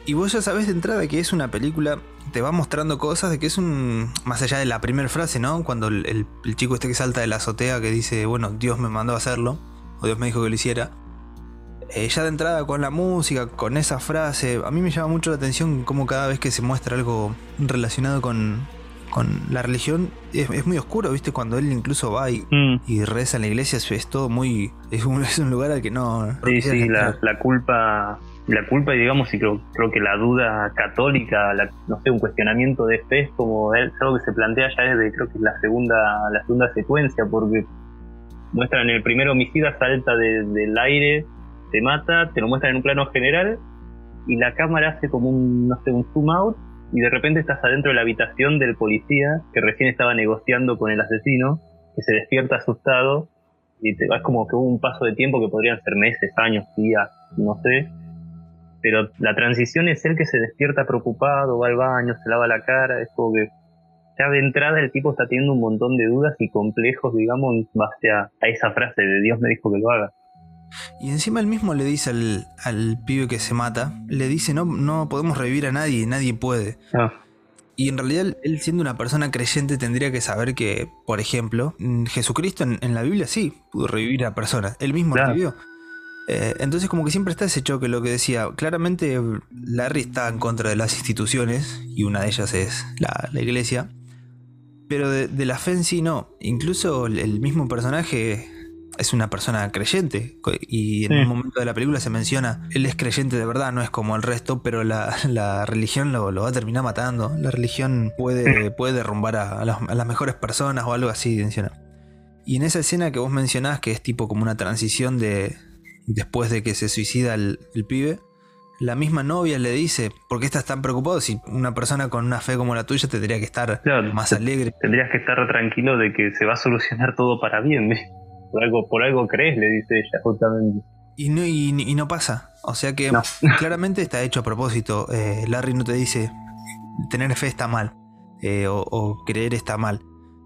y vos ya sabés de entrada que es una película, te va mostrando cosas de que es un. Más allá de la primera frase, ¿no? Cuando el, chico este que salta de la azotea que dice, bueno, Dios me mandó a hacerlo, o Dios me dijo que lo hiciera. Eh, ya de entrada con la música, con esa frase, a mí me llama mucho la atención cómo cada vez que se muestra algo relacionado con, con la religión es, muy oscuro, ¿viste? Cuando él incluso va y, mm. reza en la iglesia, es, todo muy. (laughs) Es un, lugar al que no.
Sí, sí, la, culpa la culpa, digamos, y creo, creo que la duda católica, no sé, un cuestionamiento de fe es como es algo que se plantea ya desde, creo que es la segunda, la segunda secuencia, porque muestran el primer homicida salta del aire, te mata, te lo muestran en un plano general, y la cámara hace como un, no sé, un zoom out, y de repente estás adentro de la habitación del policía que recién estaba negociando con el asesino, que se despierta asustado, y te vas como que hubo un paso de tiempo que podrían ser meses, años, días, no sé, pero la transición es el que se despierta preocupado, va al baño, se lava la cara, es como que ya de entrada el tipo está teniendo un montón de dudas y complejos, digamos, en base a, esa frase de Dios me dijo que lo haga.
Y encima él mismo le dice al, pibe que se mata, le dice no, no podemos revivir a nadie, nadie puede. Ah. Y en realidad él siendo una persona creyente tendría que saber que, por ejemplo, Jesucristo en, la Biblia sí pudo revivir a personas, él mismo lo vivió. Eh, entonces como que siempre está ese choque, lo que decía, claramente Larry está en contra de las instituciones y una de ellas es la, iglesia, pero de, la fe en sí no, incluso el, mismo personaje es una persona creyente y en un momento de la película se menciona, él es creyente de verdad, no es como el resto, pero la, religión lo, va a terminar matando, la religión puede, puede derrumbar a, las, mejores personas o algo así, menciona. Y en esa escena que vos mencionás, que es tipo como una transición de, después de que se suicida el, pibe, la misma novia le dice, ¿por qué estás tan preocupado? Si una persona con una fe como la tuya tendría que estar más alegre.
Tendrías que estar tranquilo de que se va a solucionar todo para bien. Por algo, por algo crees, le dice ella, justamente.
Y no, y, no pasa. O sea que (laughs) claramente está hecho a propósito. Eh, Larry no te dice, tener fe está mal. Eh, o, creer está mal.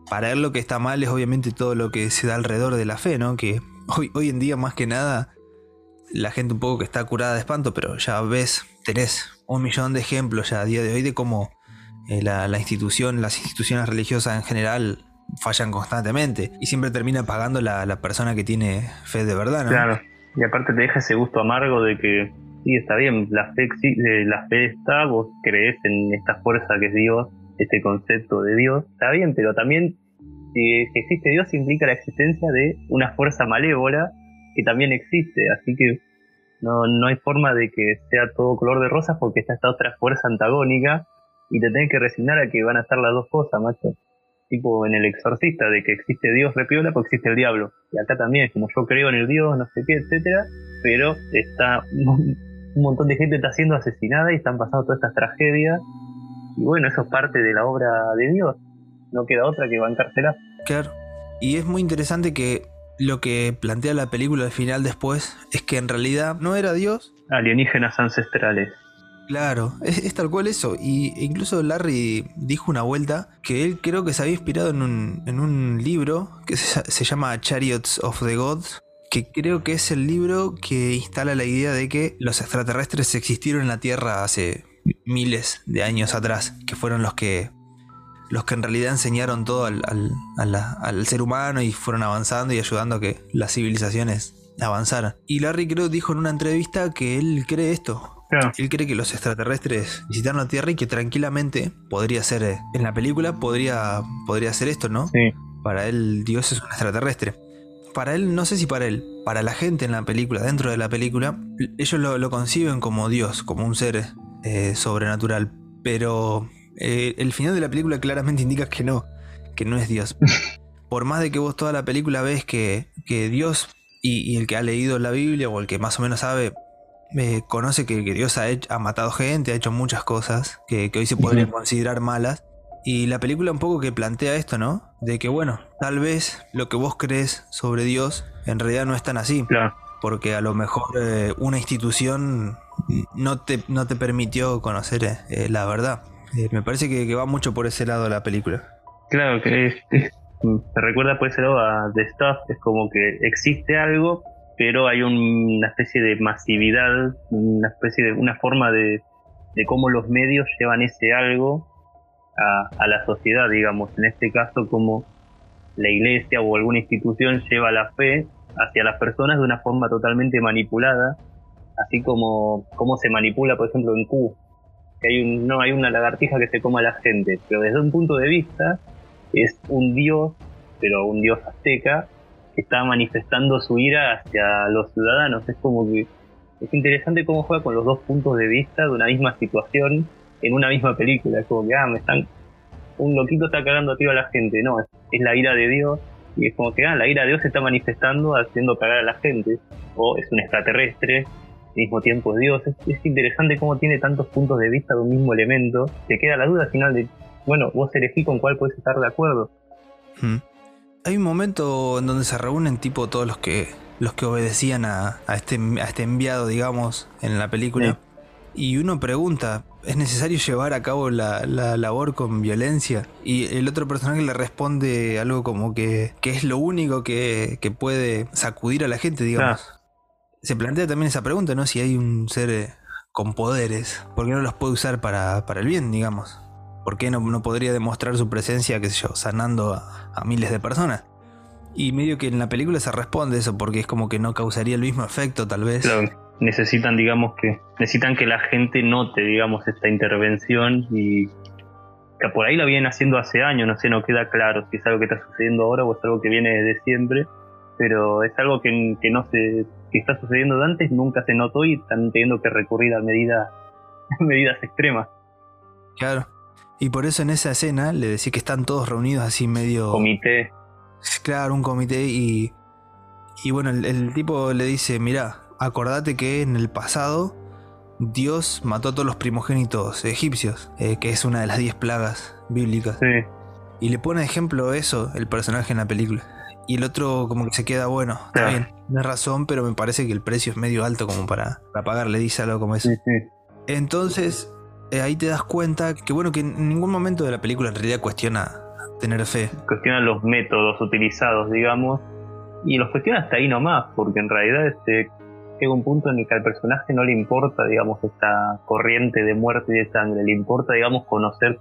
Para él lo que está mal es obviamente todo lo que se da alrededor de la fe, ¿no? Que hoy, hoy en día más que nada la gente un poco que está curada de espanto, pero ya ves, tenés un millón de ejemplos ya a día de hoy de cómo eh, la, institución, las instituciones religiosas en general fallan constantemente y siempre termina pagando la, la persona que tiene fe de verdad, ¿no?
Claro, y aparte te deja ese gusto amargo de que sí, está bien, la fe, eh, la fe está, vos crees en esta fuerza que es Dios, este concepto de Dios, está bien, pero también si existe Dios implica la existencia de una fuerza malévola que también existe, así que no, no hay forma de que sea todo color de rosas porque está esta otra fuerza antagónica y te tenés que resignar a que van a estar las dos cosas, macho. Tipo en el exorcista, de que existe Dios repiola porque existe el diablo. Y acá también, como yo creo en el Dios, no sé qué, etcétera, pero está un montón de gente está siendo asesinada y están pasando todas estas tragedias. Y bueno, eso es parte de la obra de Dios. No queda otra que bancársela.
Claro. Y es muy interesante que lo que plantea la película al final después es que en realidad no era Dios.
Alienígenas ancestrales.
Claro, es, tal cual eso. Y incluso Larry dijo una vuelta que él creo que se había inspirado en un, en un libro que se, llama Chariots of the Gods, que creo que es el libro que instala la idea de que los extraterrestres existieron en la Tierra hace miles de años atrás, que fueron los que los que en realidad enseñaron todo al, ser humano y fueron avanzando y ayudando a que las civilizaciones avanzaran. Y Larry creo dijo en una entrevista que él cree esto. Él cree que los extraterrestres visitaron la Tierra y que tranquilamente podría ser, eh, en la película podría, podría ser esto, ¿no?
Sí.
Para él Dios es un extraterrestre. Para él, no sé si para él, para la gente en la película, dentro de la película, ellos lo, conciben como Dios, como un ser eh, sobrenatural. Pero eh, el final de la película claramente indica que no, que no es Dios. (laughs) Por más de que vos toda la película ves que, Dios y, el que ha leído la Biblia o el que más o menos sabe, eh, conoce que, Dios ha, ha, matado gente, ha hecho muchas cosas que, hoy se podrían considerar malas. Y la película un poco que plantea esto, ¿no? De que bueno, tal vez lo que vos crees sobre Dios en realidad no es tan así. Porque a lo mejor eh, una institución no te, no te permitió conocer la verdad. Eh, me parece que, va mucho por ese lado la película.
Claro, que es, recuerda por ese lado a The Stuff, es como que existe algo, pero hay una especie de masividad, una especie de una forma de, cómo los medios llevan ese algo a, la sociedad, digamos, en este caso como la iglesia o alguna institución lleva la fe hacia las personas de una forma totalmente manipulada, así como, como se manipula, por ejemplo, en Q, hay un, no hay una lagartija que se coma a la gente, pero desde un punto de vista es un dios, pero un dios azteca, que está manifestando su ira hacia los ciudadanos. Es como que es interesante cómo juega con los dos puntos de vista de una misma situación en una misma película. Es como que, ah, me están. Un loquito está cagando a tiro a la gente. No, es, la ira de Dios. Y es como que, ah, la ira de Dios se está manifestando haciendo cagar a la gente. O es un extraterrestre, mismo tiempo Dios. Es, interesante cómo tiene tantos puntos de vista de un mismo elemento. Te queda la duda al final de, bueno, vos elegí con cuál puedes estar de acuerdo.
Hmm. Hay un momento en donde se reúnen tipo todos los que los que obedecían a, este, a este enviado, digamos, en la película. Y uno pregunta, ¿es necesario llevar a cabo la, labor con violencia? Y el otro personaje le responde algo como que, es lo único que, puede sacudir a la gente, digamos. Se plantea también esa pregunta, ¿no? Si hay un ser eh, con poderes, ¿por qué no los puede usar para, el bien, digamos? ¿Por qué no, no, podría demostrar su presencia, qué sé yo, sanando a miles de personas? Y medio que en la película se responde eso, porque es como que no causaría el mismo efecto, tal vez.
Necesitan, digamos, que necesitan que la gente note, digamos, esta intervención y que por ahí la vienen haciendo hace años, no sé, no queda claro si es algo que está sucediendo ahora o es algo que viene desde siempre, pero es algo que, que no se, que está sucediendo de antes, nunca se notó y están teniendo que recurrir a medidas, (laughs) medidas extremas.
Claro. Y por eso en esa escena le decía que están todos reunidos así medio...
Comité.
Claro, un comité y. Y bueno, el, tipo le dice: Mira, acordate que en el pasado Dios mató a todos los primogénitos egipcios, eh, que es una de las diez plagas bíblicas.
Sí.
Y le pone ejemplo eso el personaje en la película. Y el otro como que se queda, bueno, está bien, tienes razón, pero me parece que el precio es medio alto como para, para le dice algo como eso. Sí, sí. Entonces, eh, ahí te das cuenta que bueno, que en ningún momento de la película en realidad cuestiona tener fe.
Cuestiona los métodos utilizados, digamos, y los cuestiona hasta ahí nomás, porque en realidad este, llega un punto en el que al personaje no le importa, digamos, esta corriente de muerte y de sangre, le importa, digamos, conocer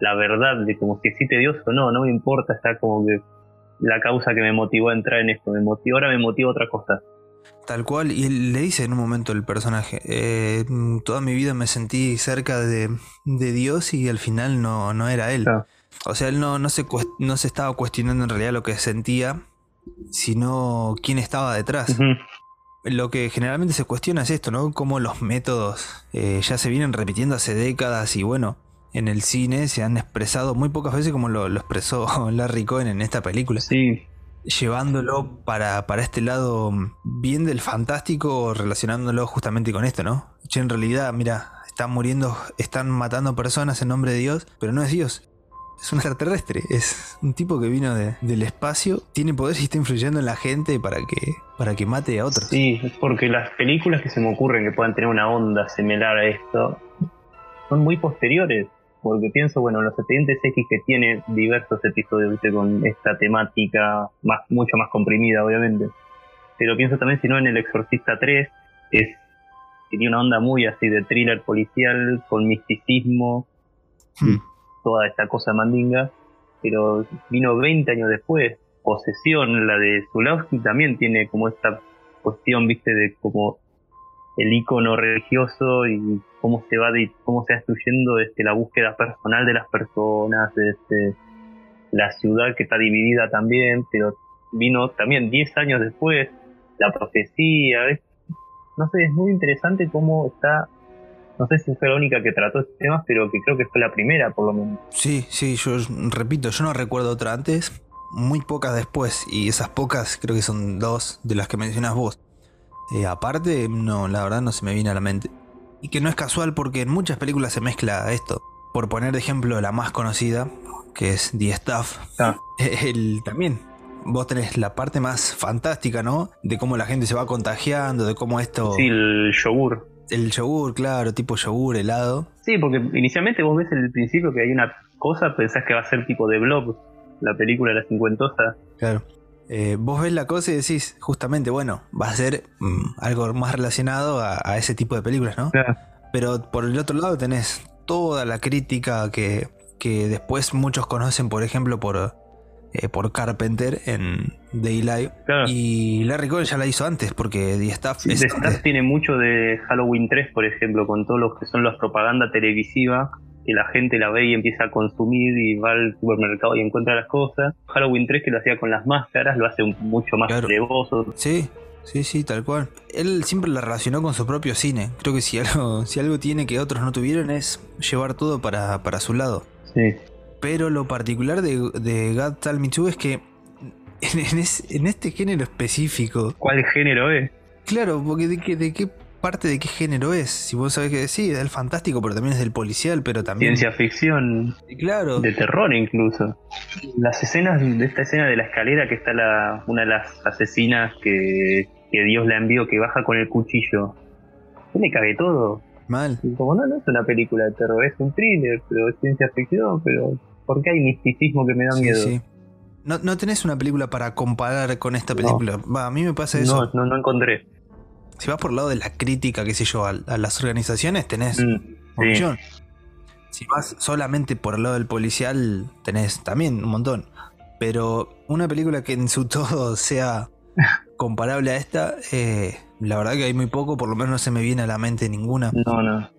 la verdad de como si existe Dios o no, no me importa, está como que la causa que me motivó a entrar en esto, me motivó, ahora me motiva otra cosa.
Tal cual, y él le dice en un momento el personaje, eh, toda mi vida me sentí cerca de, Dios y al final no, no era él. O sea, él no, no, se, no se estaba cuestionando en realidad lo que sentía, sino quién estaba detrás. Lo que generalmente se cuestiona es esto, ¿no? Cómo los métodos eh, ya se vienen repitiendo hace décadas y bueno, en el cine se han expresado muy pocas veces como lo, expresó (laughs) Larry Cohen en esta película.
Sí.
Llevándolo para, para este lado bien del fantástico, relacionándolo justamente con esto, ¿no? Che, en realidad, mira, están muriendo, están matando personas en nombre de Dios, pero no es Dios, es un extraterrestre, es un tipo que vino del espacio, tiene poder y está influyendo en la gente para que, para que mate a otros.
Sí, porque las películas que se me ocurren que puedan tener una onda similar a esto son muy posteriores. Porque pienso, bueno, los expedientes X que tiene diversos episodios con esta temática más, mucho más comprimida, obviamente. Pero pienso también, si no, en El Exorcista 3, es, tiene una onda muy así de thriller policial, con misticismo. Hmm toda esta cosa mandinga, pero vino 20 años después. Posesión, la de Zulawski, también tiene como esta cuestión, viste, de como el icono religioso y cómo se va de, cómo se va destruyendo desde la búsqueda personal de las personas, desde la ciudad que está dividida también, pero vino también 10 años después, la profecía, no sé, es muy interesante cómo está no sé si fue la única que trató este tema, pero que creo que fue la primera, por lo menos.
Sí, sí, yo repito, yo no recuerdo otra antes, muy pocas después, y esas pocas creo que son dos de las que mencionas vos. Eh, aparte, no, la verdad no se me viene a la mente. Y que no es casual porque en muchas películas se mezcla esto. Por poner de ejemplo la más conocida, que es The Stuff. Ah. (laughs) El, también vos tenés la parte más fantástica, ¿no? De cómo la gente se va contagiando, de cómo esto.
Sí, el yogur.
El yogur, claro, tipo yogur, helado.
Sí, porque inicialmente vos ves en el principio que hay una cosa, pensás que va a ser tipo de Blob, la película de la cincuentosa.
Claro. Eh, vos ves la cosa y decís, justamente, bueno, va a ser mm, algo más relacionado a, ese tipo de películas, ¿no? Claro. Pero por el otro lado tenés toda la crítica que, que después muchos conocen, por ejemplo, por eh, por Carpenter en Daylight. Y Larry Cohen ya la hizo antes, porque The Staff...
The Staff tiene mucho de Halloween 3, por ejemplo, con todo lo que son las propagandas televisivas, que la gente la ve y empieza a consumir y va al supermercado y encuentra las cosas. Halloween 3 que lo hacía con las máscaras, lo hace mucho más claro.
Sí, Sí, sí, tal cual. Él siempre la relacionó con su propio cine. Creo que si algo, (laughs) si algo tiene que otros no tuvieron es llevar todo para, para su lado.
Sí.
Pero lo particular de, de God Tell Me Too es que en, en es- en este género específico,
¿Cuál género es?
claro, porque de, qué- de qué parte de qué género es. Si vos sabés que sí, es del fantástico, pero también es del policial, pero también.
Ciencia ficción,
Claro.
de terror incluso. Las escenas de esta escena de la escalera que está la, una de las asesinas que, que Dios la envió que baja con el cuchillo. Yo le cagué todo.
Mal.
Y como no, no es una película de terror, es un thriller, pero es ciencia ficción, pero ¿por qué hay misticismo que me da
Sí,
miedo?
sí. No, no tenés una película para comparar con esta
No.
película. Va, a mí me pasa eso.
No, no, no encontré.
Si vas por el lado de la crítica, qué sé yo, a, a las organizaciones, tenés
Mm, sí.
millón. Si vas solamente por el lado del policial, tenés también un montón. Pero una película que en su (laughs) todo sea comparable a esta, eh, la verdad que hay muy poco, por lo menos no se me viene a la mente ninguna.
No, no.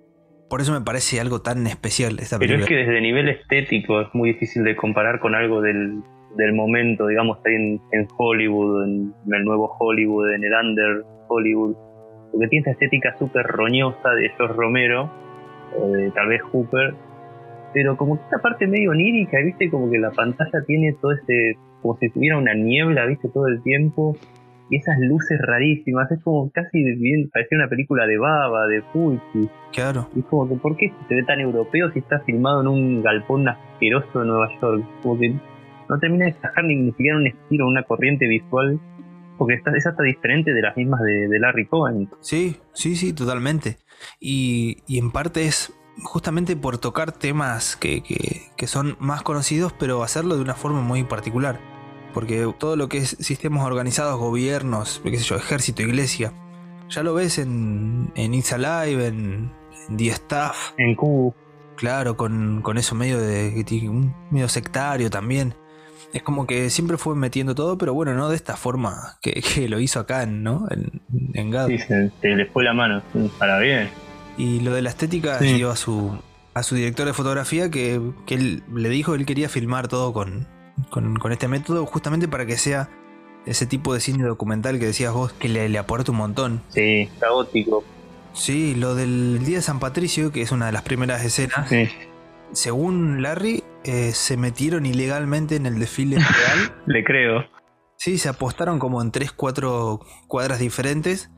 Por eso me parece algo tan especial esta
Pero
película.
es que desde nivel estético es muy difícil de comparar con algo del, del momento, digamos, en, en Hollywood, en, el nuevo Hollywood, en el under Hollywood. Porque tiene esa estética súper roñosa de George Romero, o de tal vez Hooper, pero como que esta parte medio onírica, ¿viste? Como que la pantalla tiene todo ese, como si tuviera una niebla, ¿viste? Todo el tiempo. Y esas luces rarísimas, es como casi bien, parecía una película de baba, de Fulci.
Claro.
Y es como que, ¿por qué se ve tan europeo si está filmado en un galpón asqueroso de Nueva York? Como que no termina de encajar ni, ni siquiera un estilo, una corriente visual, porque está, es hasta diferente de las mismas de, de Larry Cohen.
Sí, sí, sí, totalmente. Y, y en parte es justamente por tocar temas que, que- que son más conocidos, pero hacerlo de una forma muy particular. Porque todo lo que es sistemas organizados, gobiernos, qué sé yo, ejército, iglesia, ya lo ves en, en It's Alive, en, en The Staff,
En Q,
claro, con, con eso medio de medio sectario también. Es como que siempre fue metiendo todo, pero bueno, no de esta forma que, (laughs) que lo hizo acá, ¿no? En, en
sí, se, se le fue la mano, para bien.
Y lo de la estética
Sí.
dio a su, a su director de fotografía que, que él le dijo que él quería filmar todo con, con, con este método justamente para que sea ese tipo de cine documental que decías vos que le, le aporta un montón.
Sí, caótico.
Sí, lo del Día de San Patricio, que es una de las primeras escenas,
Sí.
según Larry, eh, se metieron ilegalmente en el desfile (laughs) real.
Le creo.
Sí, se apostaron como en 3, 4 cuadras diferentes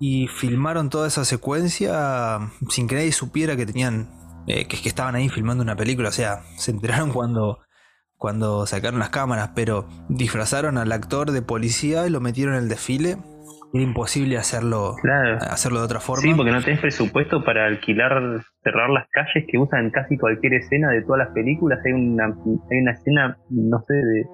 y filmaron toda esa secuencia sin que nadie supiera que tenían, eh, que, que estaban ahí filmando una película. O sea, se enteraron cuando, cuando sacaron las cámaras, pero disfrazaron al actor de policía y lo metieron en el desfile. Era imposible hacerlo,
Claro.
hacerlo de otra forma.
Sí, porque no tenés presupuesto para alquilar, cerrar las calles que usan casi cualquier escena de todas las películas. Hay una, hay una escena, no sé, de,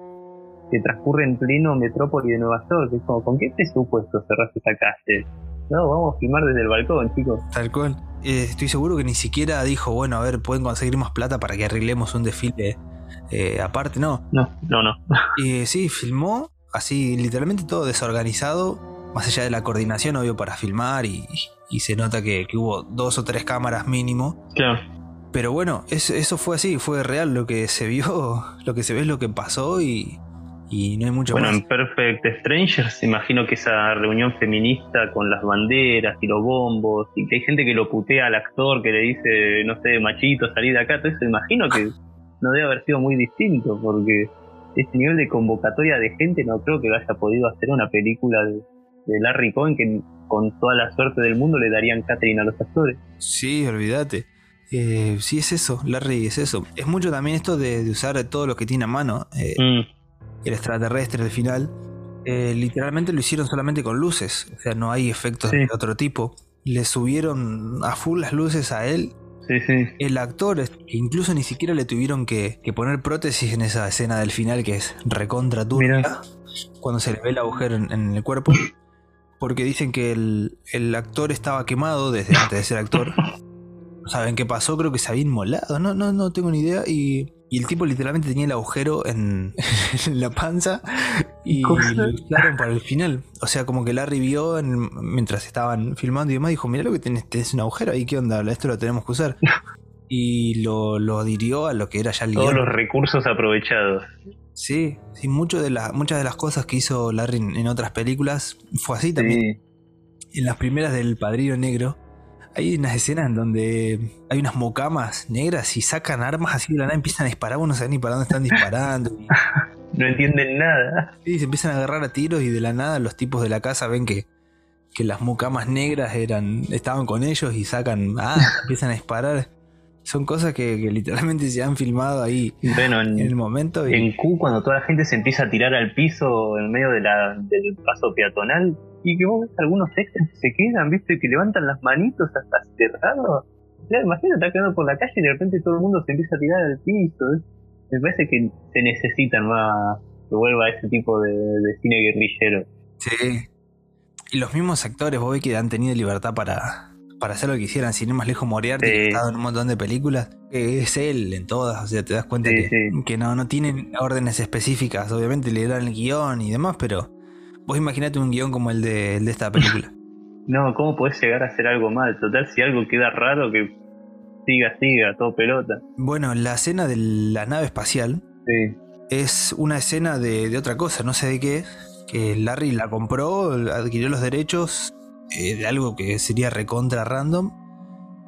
que transcurre en pleno metrópoli de Nueva York. Es como, ¿con qué presupuesto cerrás esa calle? No, vamos a filmar desde el balcón, chicos.
Tal cual. Eh, estoy seguro que ni siquiera dijo, bueno, a ver, pueden conseguir más plata para que arreglemos un desfile eh, aparte. No,
No, no, no.
Y sí, filmó así, literalmente todo desorganizado, más allá de la coordinación, obvio, para filmar, y, y se nota que, que hubo dos o tres cámaras mínimo.
Claro.
Pero bueno, es- eso fue así, fue real lo que se vio, (laughs) lo que se ve es lo que pasó y, y no hay mucho
Bueno,
más.
en Perfect Strangers, imagino que esa reunión feminista con las banderas y los bombos, y que hay gente que lo putea al actor, que le dice, no sé, machito, salí de acá, todo eso, imagino que (laughs) no debe haber sido muy distinto, porque ese nivel de convocatoria de gente no creo que haya podido hacer una película de, de Larry Cohen, que con toda la suerte del mundo le darían catering a los actores.
Sí, olvídate. Eh, sí, es eso, Larry, es eso. Es mucho también esto de, de usar todo lo que tiene a mano. eh,
Mm,
el extraterrestre al final, eh, literalmente lo hicieron solamente con luces. O sea, no hay efectos
Sí.
de otro tipo. Le subieron a full las luces a él.
sí, sí.
El actor, incluso ni siquiera le tuvieron que, que poner prótesis en esa escena del final que es recontra
Mirá.
cuando se le ve el agujero en, en el cuerpo. Porque dicen que el, el actor estaba quemado desde antes de ser actor. (laughs) Saben qué pasó, creo que se había inmolado, no, no, no tengo ni idea. Y, y el tipo literalmente tenía el agujero en, (laughs) en la panza y lo usaron para el final. O sea, como que Larry vio en- mientras estaban filmando y demás, dijo, mira lo que tenés, tenés un agujero ahí, ¿qué onda? Esto lo tenemos que usar. (laughs) y lo, lo adhirió a lo que era ya el
Todos
guion.
los recursos aprovechados.
Sí, sí, mucho de las muchas de las cosas que hizo Larry en, en otras películas fue así también.
Sí.
En las primeras del Padrino Negro hay unas escenas en donde hay unas mocamas negras y sacan armas así de la nada, empiezan a disparar, uno no sabe ni para dónde están disparando. y- (laughs)
No entienden nada.
Sí, se empiezan a agarrar a tiros y de la nada los tipos de la casa ven que, que las mucamas negras eran estaban con ellos y sacan, ah, empiezan a disparar. Son cosas que, que literalmente se han filmado ahí
Bueno,
en el
en,
momento. Y,
en Q, cuando toda la gente se empieza a tirar al piso en medio de la, del paso peatonal, y que vos ves algunos extras que se quedan, viste, que levantan las manitos hasta cerrado. Ya, imagínate, está quedando por la calle y de repente todo el mundo se empieza a tirar al piso. ¿eh? Me parece que se necesitan más que vuelva ese tipo de, de cine guerrillero.
sí. Y los mismos actores, vos ves que han tenido libertad para, para hacer lo que quisieran. Sin ir más lejos, Moriarty,
Sí.
que ha estado en un montón de películas, que es él en todas. O sea, te das cuenta
Sí,
que,
sí.
que no, no tienen órdenes específicas. Obviamente le dan el guion y demás, pero vos imaginate un guion como el de, el de esta película. (laughs)
No, ¿cómo podés llegar a hacer algo mal? Total, si algo queda raro, que siga, siga, todo pelota.
bueno, la escena de la nave espacial
Sí.
es una escena de, de otra cosa, no sé de qué. Que Larry la compró, adquirió los derechos eh, de algo que sería recontra random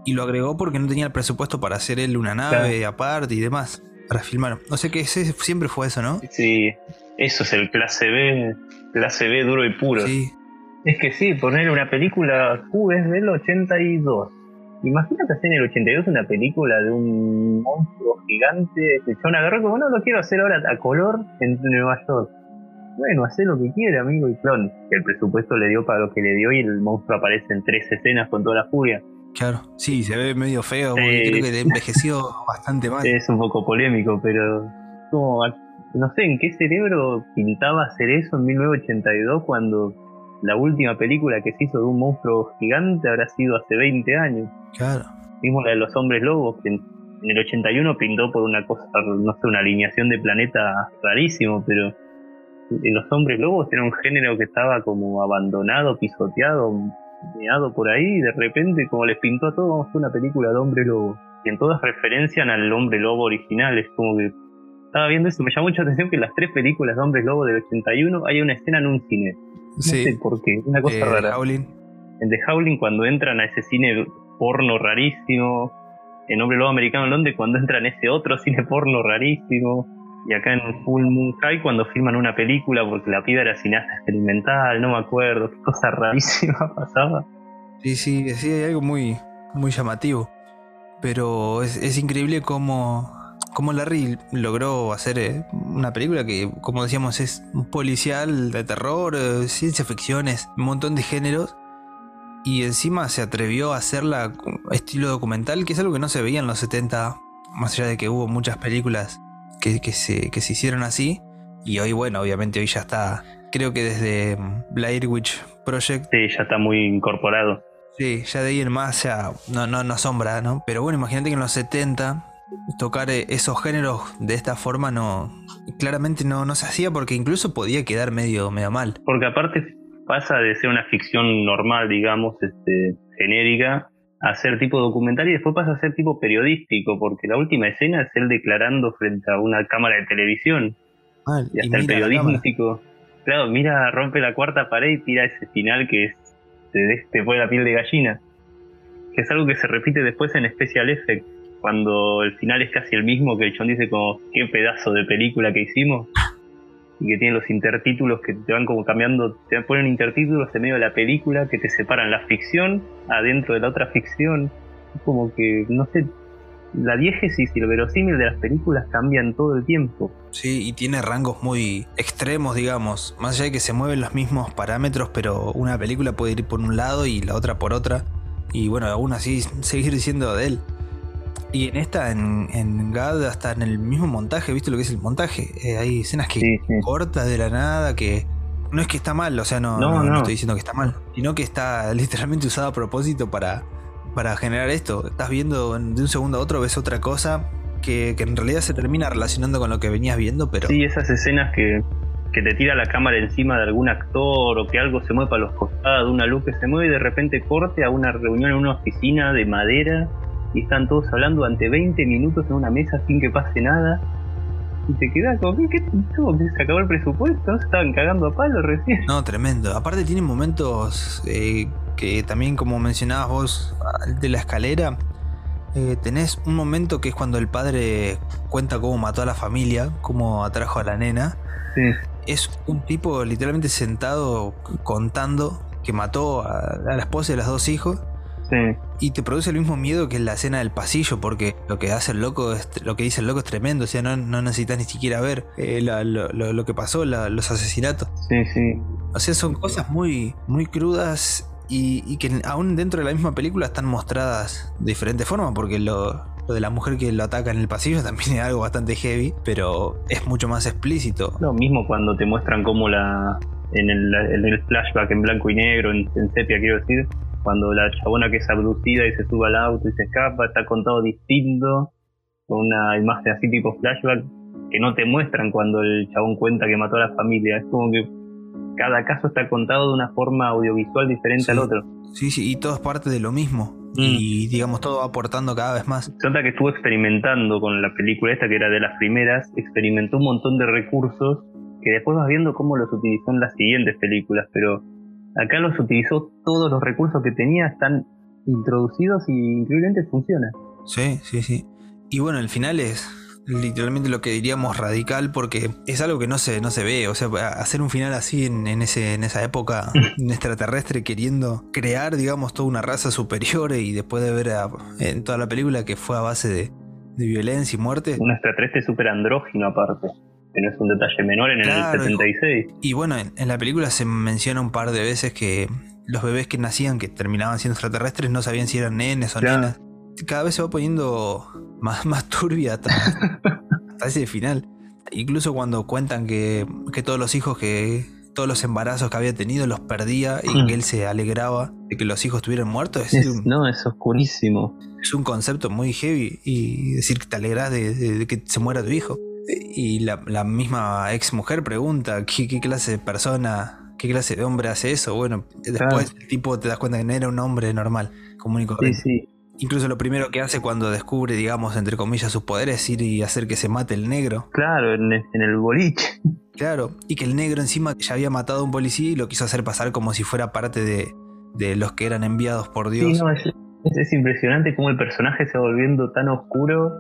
y lo agregó porque no tenía el presupuesto para hacer él una nave aparte y demás para filmar. No sé qué ese siempre fue eso, ¿no?
Sí, eso es el clase B, clase B duro y puro.
Sí,
Es que sí, poner una película Q es del 82. Imagínate hacer en el 82 una película de un monstruo gigante que John agarró como no lo quiero hacer ahora a color en Nueva York. Bueno, hace lo que quiere, amigo y clon. El presupuesto le dio para lo que le dio y el monstruo aparece en tres escenas con toda la furia.
claro. Sí, se ve medio feo, porque creo que le envejeció (laughs) bastante mal.
Es un poco polémico, pero como, no sé en qué cerebro pintaba hacer eso en 1982 cuando la última película que se hizo de un monstruo gigante habrá sido hace 20 años.
Claro.
Vimos la de los hombres lobos, que en, el 81 pintó por una cosa, no sé, una alineación de planeta rarísimo, pero los hombres lobos era un género que estaba como abandonado, pisoteado, meado por ahí, y de repente, como les pintó a todos, vamos a hacer una película de hombre lobo. Y en todas referencian al hombre lobo original, es como que estaba viendo eso, me llamó mucha atención que en las tres películas de hombres lobo del 81 hay una escena en un cine. No sé
Sí.
por qué, una cosa
Eh,
rara
Howling.
en The Howling cuando entran a ese cine porno rarísimo, en Hombre Lobo Americano en Londres cuando entran a ese otro cine porno rarísimo, y acá en Full Moon High cuando filman una película porque la piba era cineasta experimental, no me acuerdo, qué cosa rarísima (laughs) pasaba.
Sí, sí, sí, hay algo muy, muy llamativo. Pero es, es increíble cómo, cómo Larry logró hacer eh, una película que, como decíamos, es un policial de terror, eh, ciencia ficción, es un montón de géneros. Y encima se atrevió a hacerla estilo documental, que es algo que no se veía en los 70, más allá de que hubo muchas películas que, que se, que se hicieron así. Y hoy, bueno, obviamente hoy ya está, creo que desde mm, Blair Witch Project
Sí, ya está muy incorporado.
Sí, ya de ahí en más ya no, no, no asombra, ¿no? Pero bueno, imagínate que en los 70 tocar eh, esos géneros de esta forma no claramente no, no se hacía porque incluso podía quedar medio, medio mal.
Porque aparte pasa de ser una ficción normal, digamos, este, genérica, a ser tipo documental y después pasa a ser tipo periodístico, porque la última escena es él declarando frente a una cámara de televisión.
Mal.
Y hasta el periodístico. Claro, mira, rompe la cuarta pared y tira ese final que es, te, te pone la piel de gallina. Que es algo que se repite después en Special Effects, cuando el final es casi el mismo, que el John dice como, qué pedazo de película que hicimos. Y que tiene los intertítulos que te van como cambiando, te ponen intertítulos en medio de la película que te separan la ficción adentro de la otra ficción. Es como que, no sé, la diégesis y lo verosímil de las películas cambian todo el tiempo.
Sí, y tiene rangos muy extremos, digamos. Más allá de que se mueven los mismos parámetros, pero una película puede ir por un lado y la otra por otra. Y bueno, aún así seguir diciendo de él. Y en esta, en, en GAD, hasta en el mismo montaje, ¿viste lo que es el montaje? Eh, hay escenas que
Sí, sí.
cortas de la nada, que no es que está mal, o sea, no,
No,
no, no
no.
estoy diciendo que está mal, sino que está (laughs) literalmente usado a propósito para, para generar esto. Estás viendo de un segundo a otro, ves otra cosa que, que en realidad se termina relacionando con lo que venías viendo, pero
Sí, esas escenas que, que te tira la cámara encima de algún actor o que algo se mueve para los costados, una luz que se mueve y de repente corte a una reunión en una oficina de madera y están todos hablando durante 20 minutos en una mesa sin que pase nada. Y te quedas como, ¿qué, qué que ¿Se acabó el presupuesto? estaban cagando a palo recién.
No, tremendo. Aparte tiene momentos eh, que también, como mencionabas vos, de la escalera, eh, tenés un momento que es cuando el padre cuenta cómo mató a la familia, cómo atrajo a la nena.
Sí.
Es un tipo literalmente sentado contando que mató a, la esposa y a los dos hijos. Y te produce el mismo miedo que la escena del pasillo, porque lo que hace el loco, lo que dice el loco es tremendo. O sea, no, no necesitas ni siquiera ver eh, lo, que pasó, los asesinatos.
Sí, sí.
O sea, son cosas muy, muy crudas y, que aún dentro de la misma película están mostradas de diferentes formas, porque lo, lo de la mujer que lo ataca en el pasillo (laughs) también es algo bastante heavy, pero es mucho más explícito.
Lo mismo cuando te muestran cómo la, en el, flashback en blanco y negro, en, sepia quiero decir, cuando la chabona que es abducida y se sube al auto y se escapa, está contado distinto, con una imagen así tipo flashback, que no te muestran cuando el chabón cuenta que mató a la familia. Es como que cada caso está contado de una forma audiovisual diferente al otro.
Sí, sí, y todo es parte de lo mismo. Mm. Y digamos, todo va aportando cada vez más.
Se nota que estuvo experimentando con la película esta, que era de las primeras, experimentó un montón de recursos que después vas viendo cómo los utilizó en las siguientes películas, pero acá los utilizó todos los recursos que tenía, están introducidos y increíblemente funciona.
Sí, sí, sí. Y bueno, el final es literalmente lo que diríamos radical porque es algo que no se, no se ve. O sea, hacer un final así en, ese, en esa época (laughs) extraterrestre queriendo crear, digamos, toda una raza superior y después de ver en toda la película que fue a base de, de violencia y muerte.
Un extraterrestre súper andrógino aparte que no es un detalle menor en el 76.
Y bueno, en, la película se menciona un par de veces que los bebés que nacían, que terminaban siendo extraterrestres, no sabían si eran nenes o nenas. Cada vez se va poniendo (laughs) más, más turbia hasta, ese final. Incluso cuando cuentan que, todos los hijos que. todos los embarazos que había tenido los perdía y que él se alegraba de que los hijos estuvieran muertos.
no, es oscurísimo.
Es un concepto muy heavy y decir que te alegras de que se muera tu hijo. Y la, misma ex mujer pregunta ¿qué, clase de persona, qué clase de hombre hace eso. Bueno, después el tipo te das cuenta que no era un hombre normal, común y corriente. Incluso lo primero que hace cuando descubre, digamos, entre comillas, sus poderes es ir y hacer que se mate el negro.
Claro, en, el boliche.
Claro, y que el negro encima ya había matado a un policía y lo quiso hacer pasar como si fuera parte de, los que eran enviados por Dios.
Sí, no, es, es impresionante cómo el personaje se va volviendo tan oscuro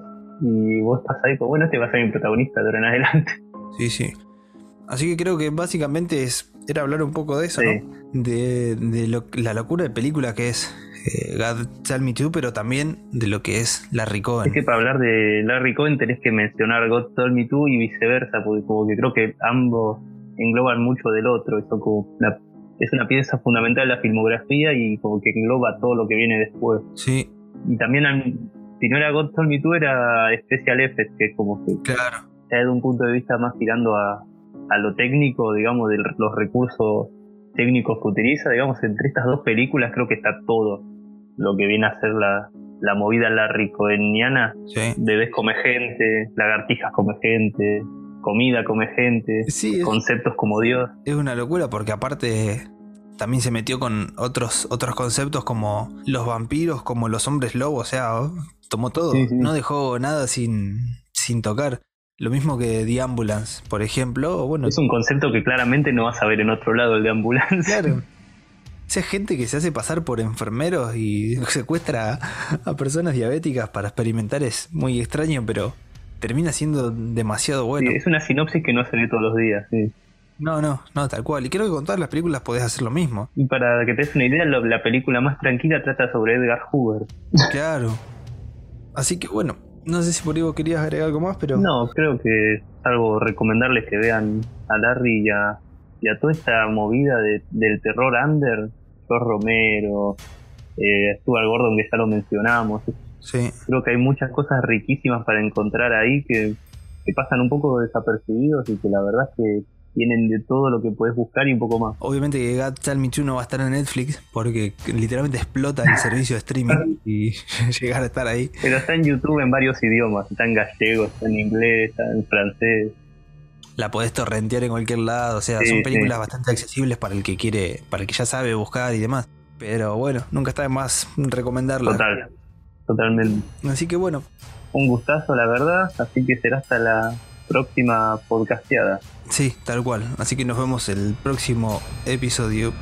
y vos estás ahí, pues bueno, este va a ser mi protagonista de ahora en adelante.
Sí, sí. Así que creo que básicamente es, era hablar un poco de eso, ¿no? De, de la locura de película que es eh, God Tell Me Too, pero también de lo que es Larry Cohen.
Es que para hablar de Larry Cohen tenés que mencionar God Tell Me Too y viceversa, porque como que creo que ambos engloban mucho del otro, eso como es una pieza fundamental de la filmografía y como que engloba todo lo que viene después.
Sí.
Y también si no era Told Me Too, era Special Effects, que es como que
claro.
desde un punto de vista más tirando a, lo técnico, digamos, de los recursos técnicos que utiliza, digamos, entre estas dos películas creo que está todo lo que viene a ser la, la movida larricoeniana.
Sí.
Bebés come gente, lagartijas come gente, comida come gente, conceptos como Dios.
Es una locura porque aparte también se metió con otros, otros conceptos como los vampiros, como los hombres lobos, o sea, tomó todo, no dejó nada sin, sin tocar. Lo mismo que The Ambulance, por ejemplo. Bueno,
es un concepto que claramente no vas a ver en otro lado el de Ambulance.
Claro. (laughs) O gente que se hace pasar por enfermeros y (laughs) secuestra a personas diabéticas para experimentar es muy extraño, pero termina siendo demasiado bueno.
es una sinopsis que no se ve todos los días.
No, no, no, tal cual. Y creo que con todas las películas podés hacer lo mismo.
Y para que te des una idea, la película más tranquila trata sobre Edgar Hoover.
Claro. Así que bueno, no sé si por ahí vos querías agregar algo más, pero.
No, creo que algo recomendarles que vean a Larry y a, toda esta movida del terror under, George Romero, eh, Stuart Gordon, que ya lo mencionamos.
Sí.
Creo que hay muchas cosas riquísimas para encontrar ahí que, que pasan un poco desapercibidos y que la verdad es que tienen de todo lo que puedes buscar y un poco más.
Obviamente que God Tell Me no va a estar en Netflix porque literalmente explota el servicio de streaming (laughs) y (laughs) llegar a estar ahí.
Pero está en YouTube en varios idiomas, está en gallego, está en inglés, está en francés.
La podés torrentear en cualquier lado, o sea, son películas bastante accesibles para el que quiere, para el que ya sabe buscar y demás. Pero bueno, nunca está de más recomendarla.
Total. totalmente.
Así que bueno.
Un gustazo, la verdad. Así que será hasta la próxima podcasteada.
Sí, tal cual. Así que nos vemos el próximo episodio.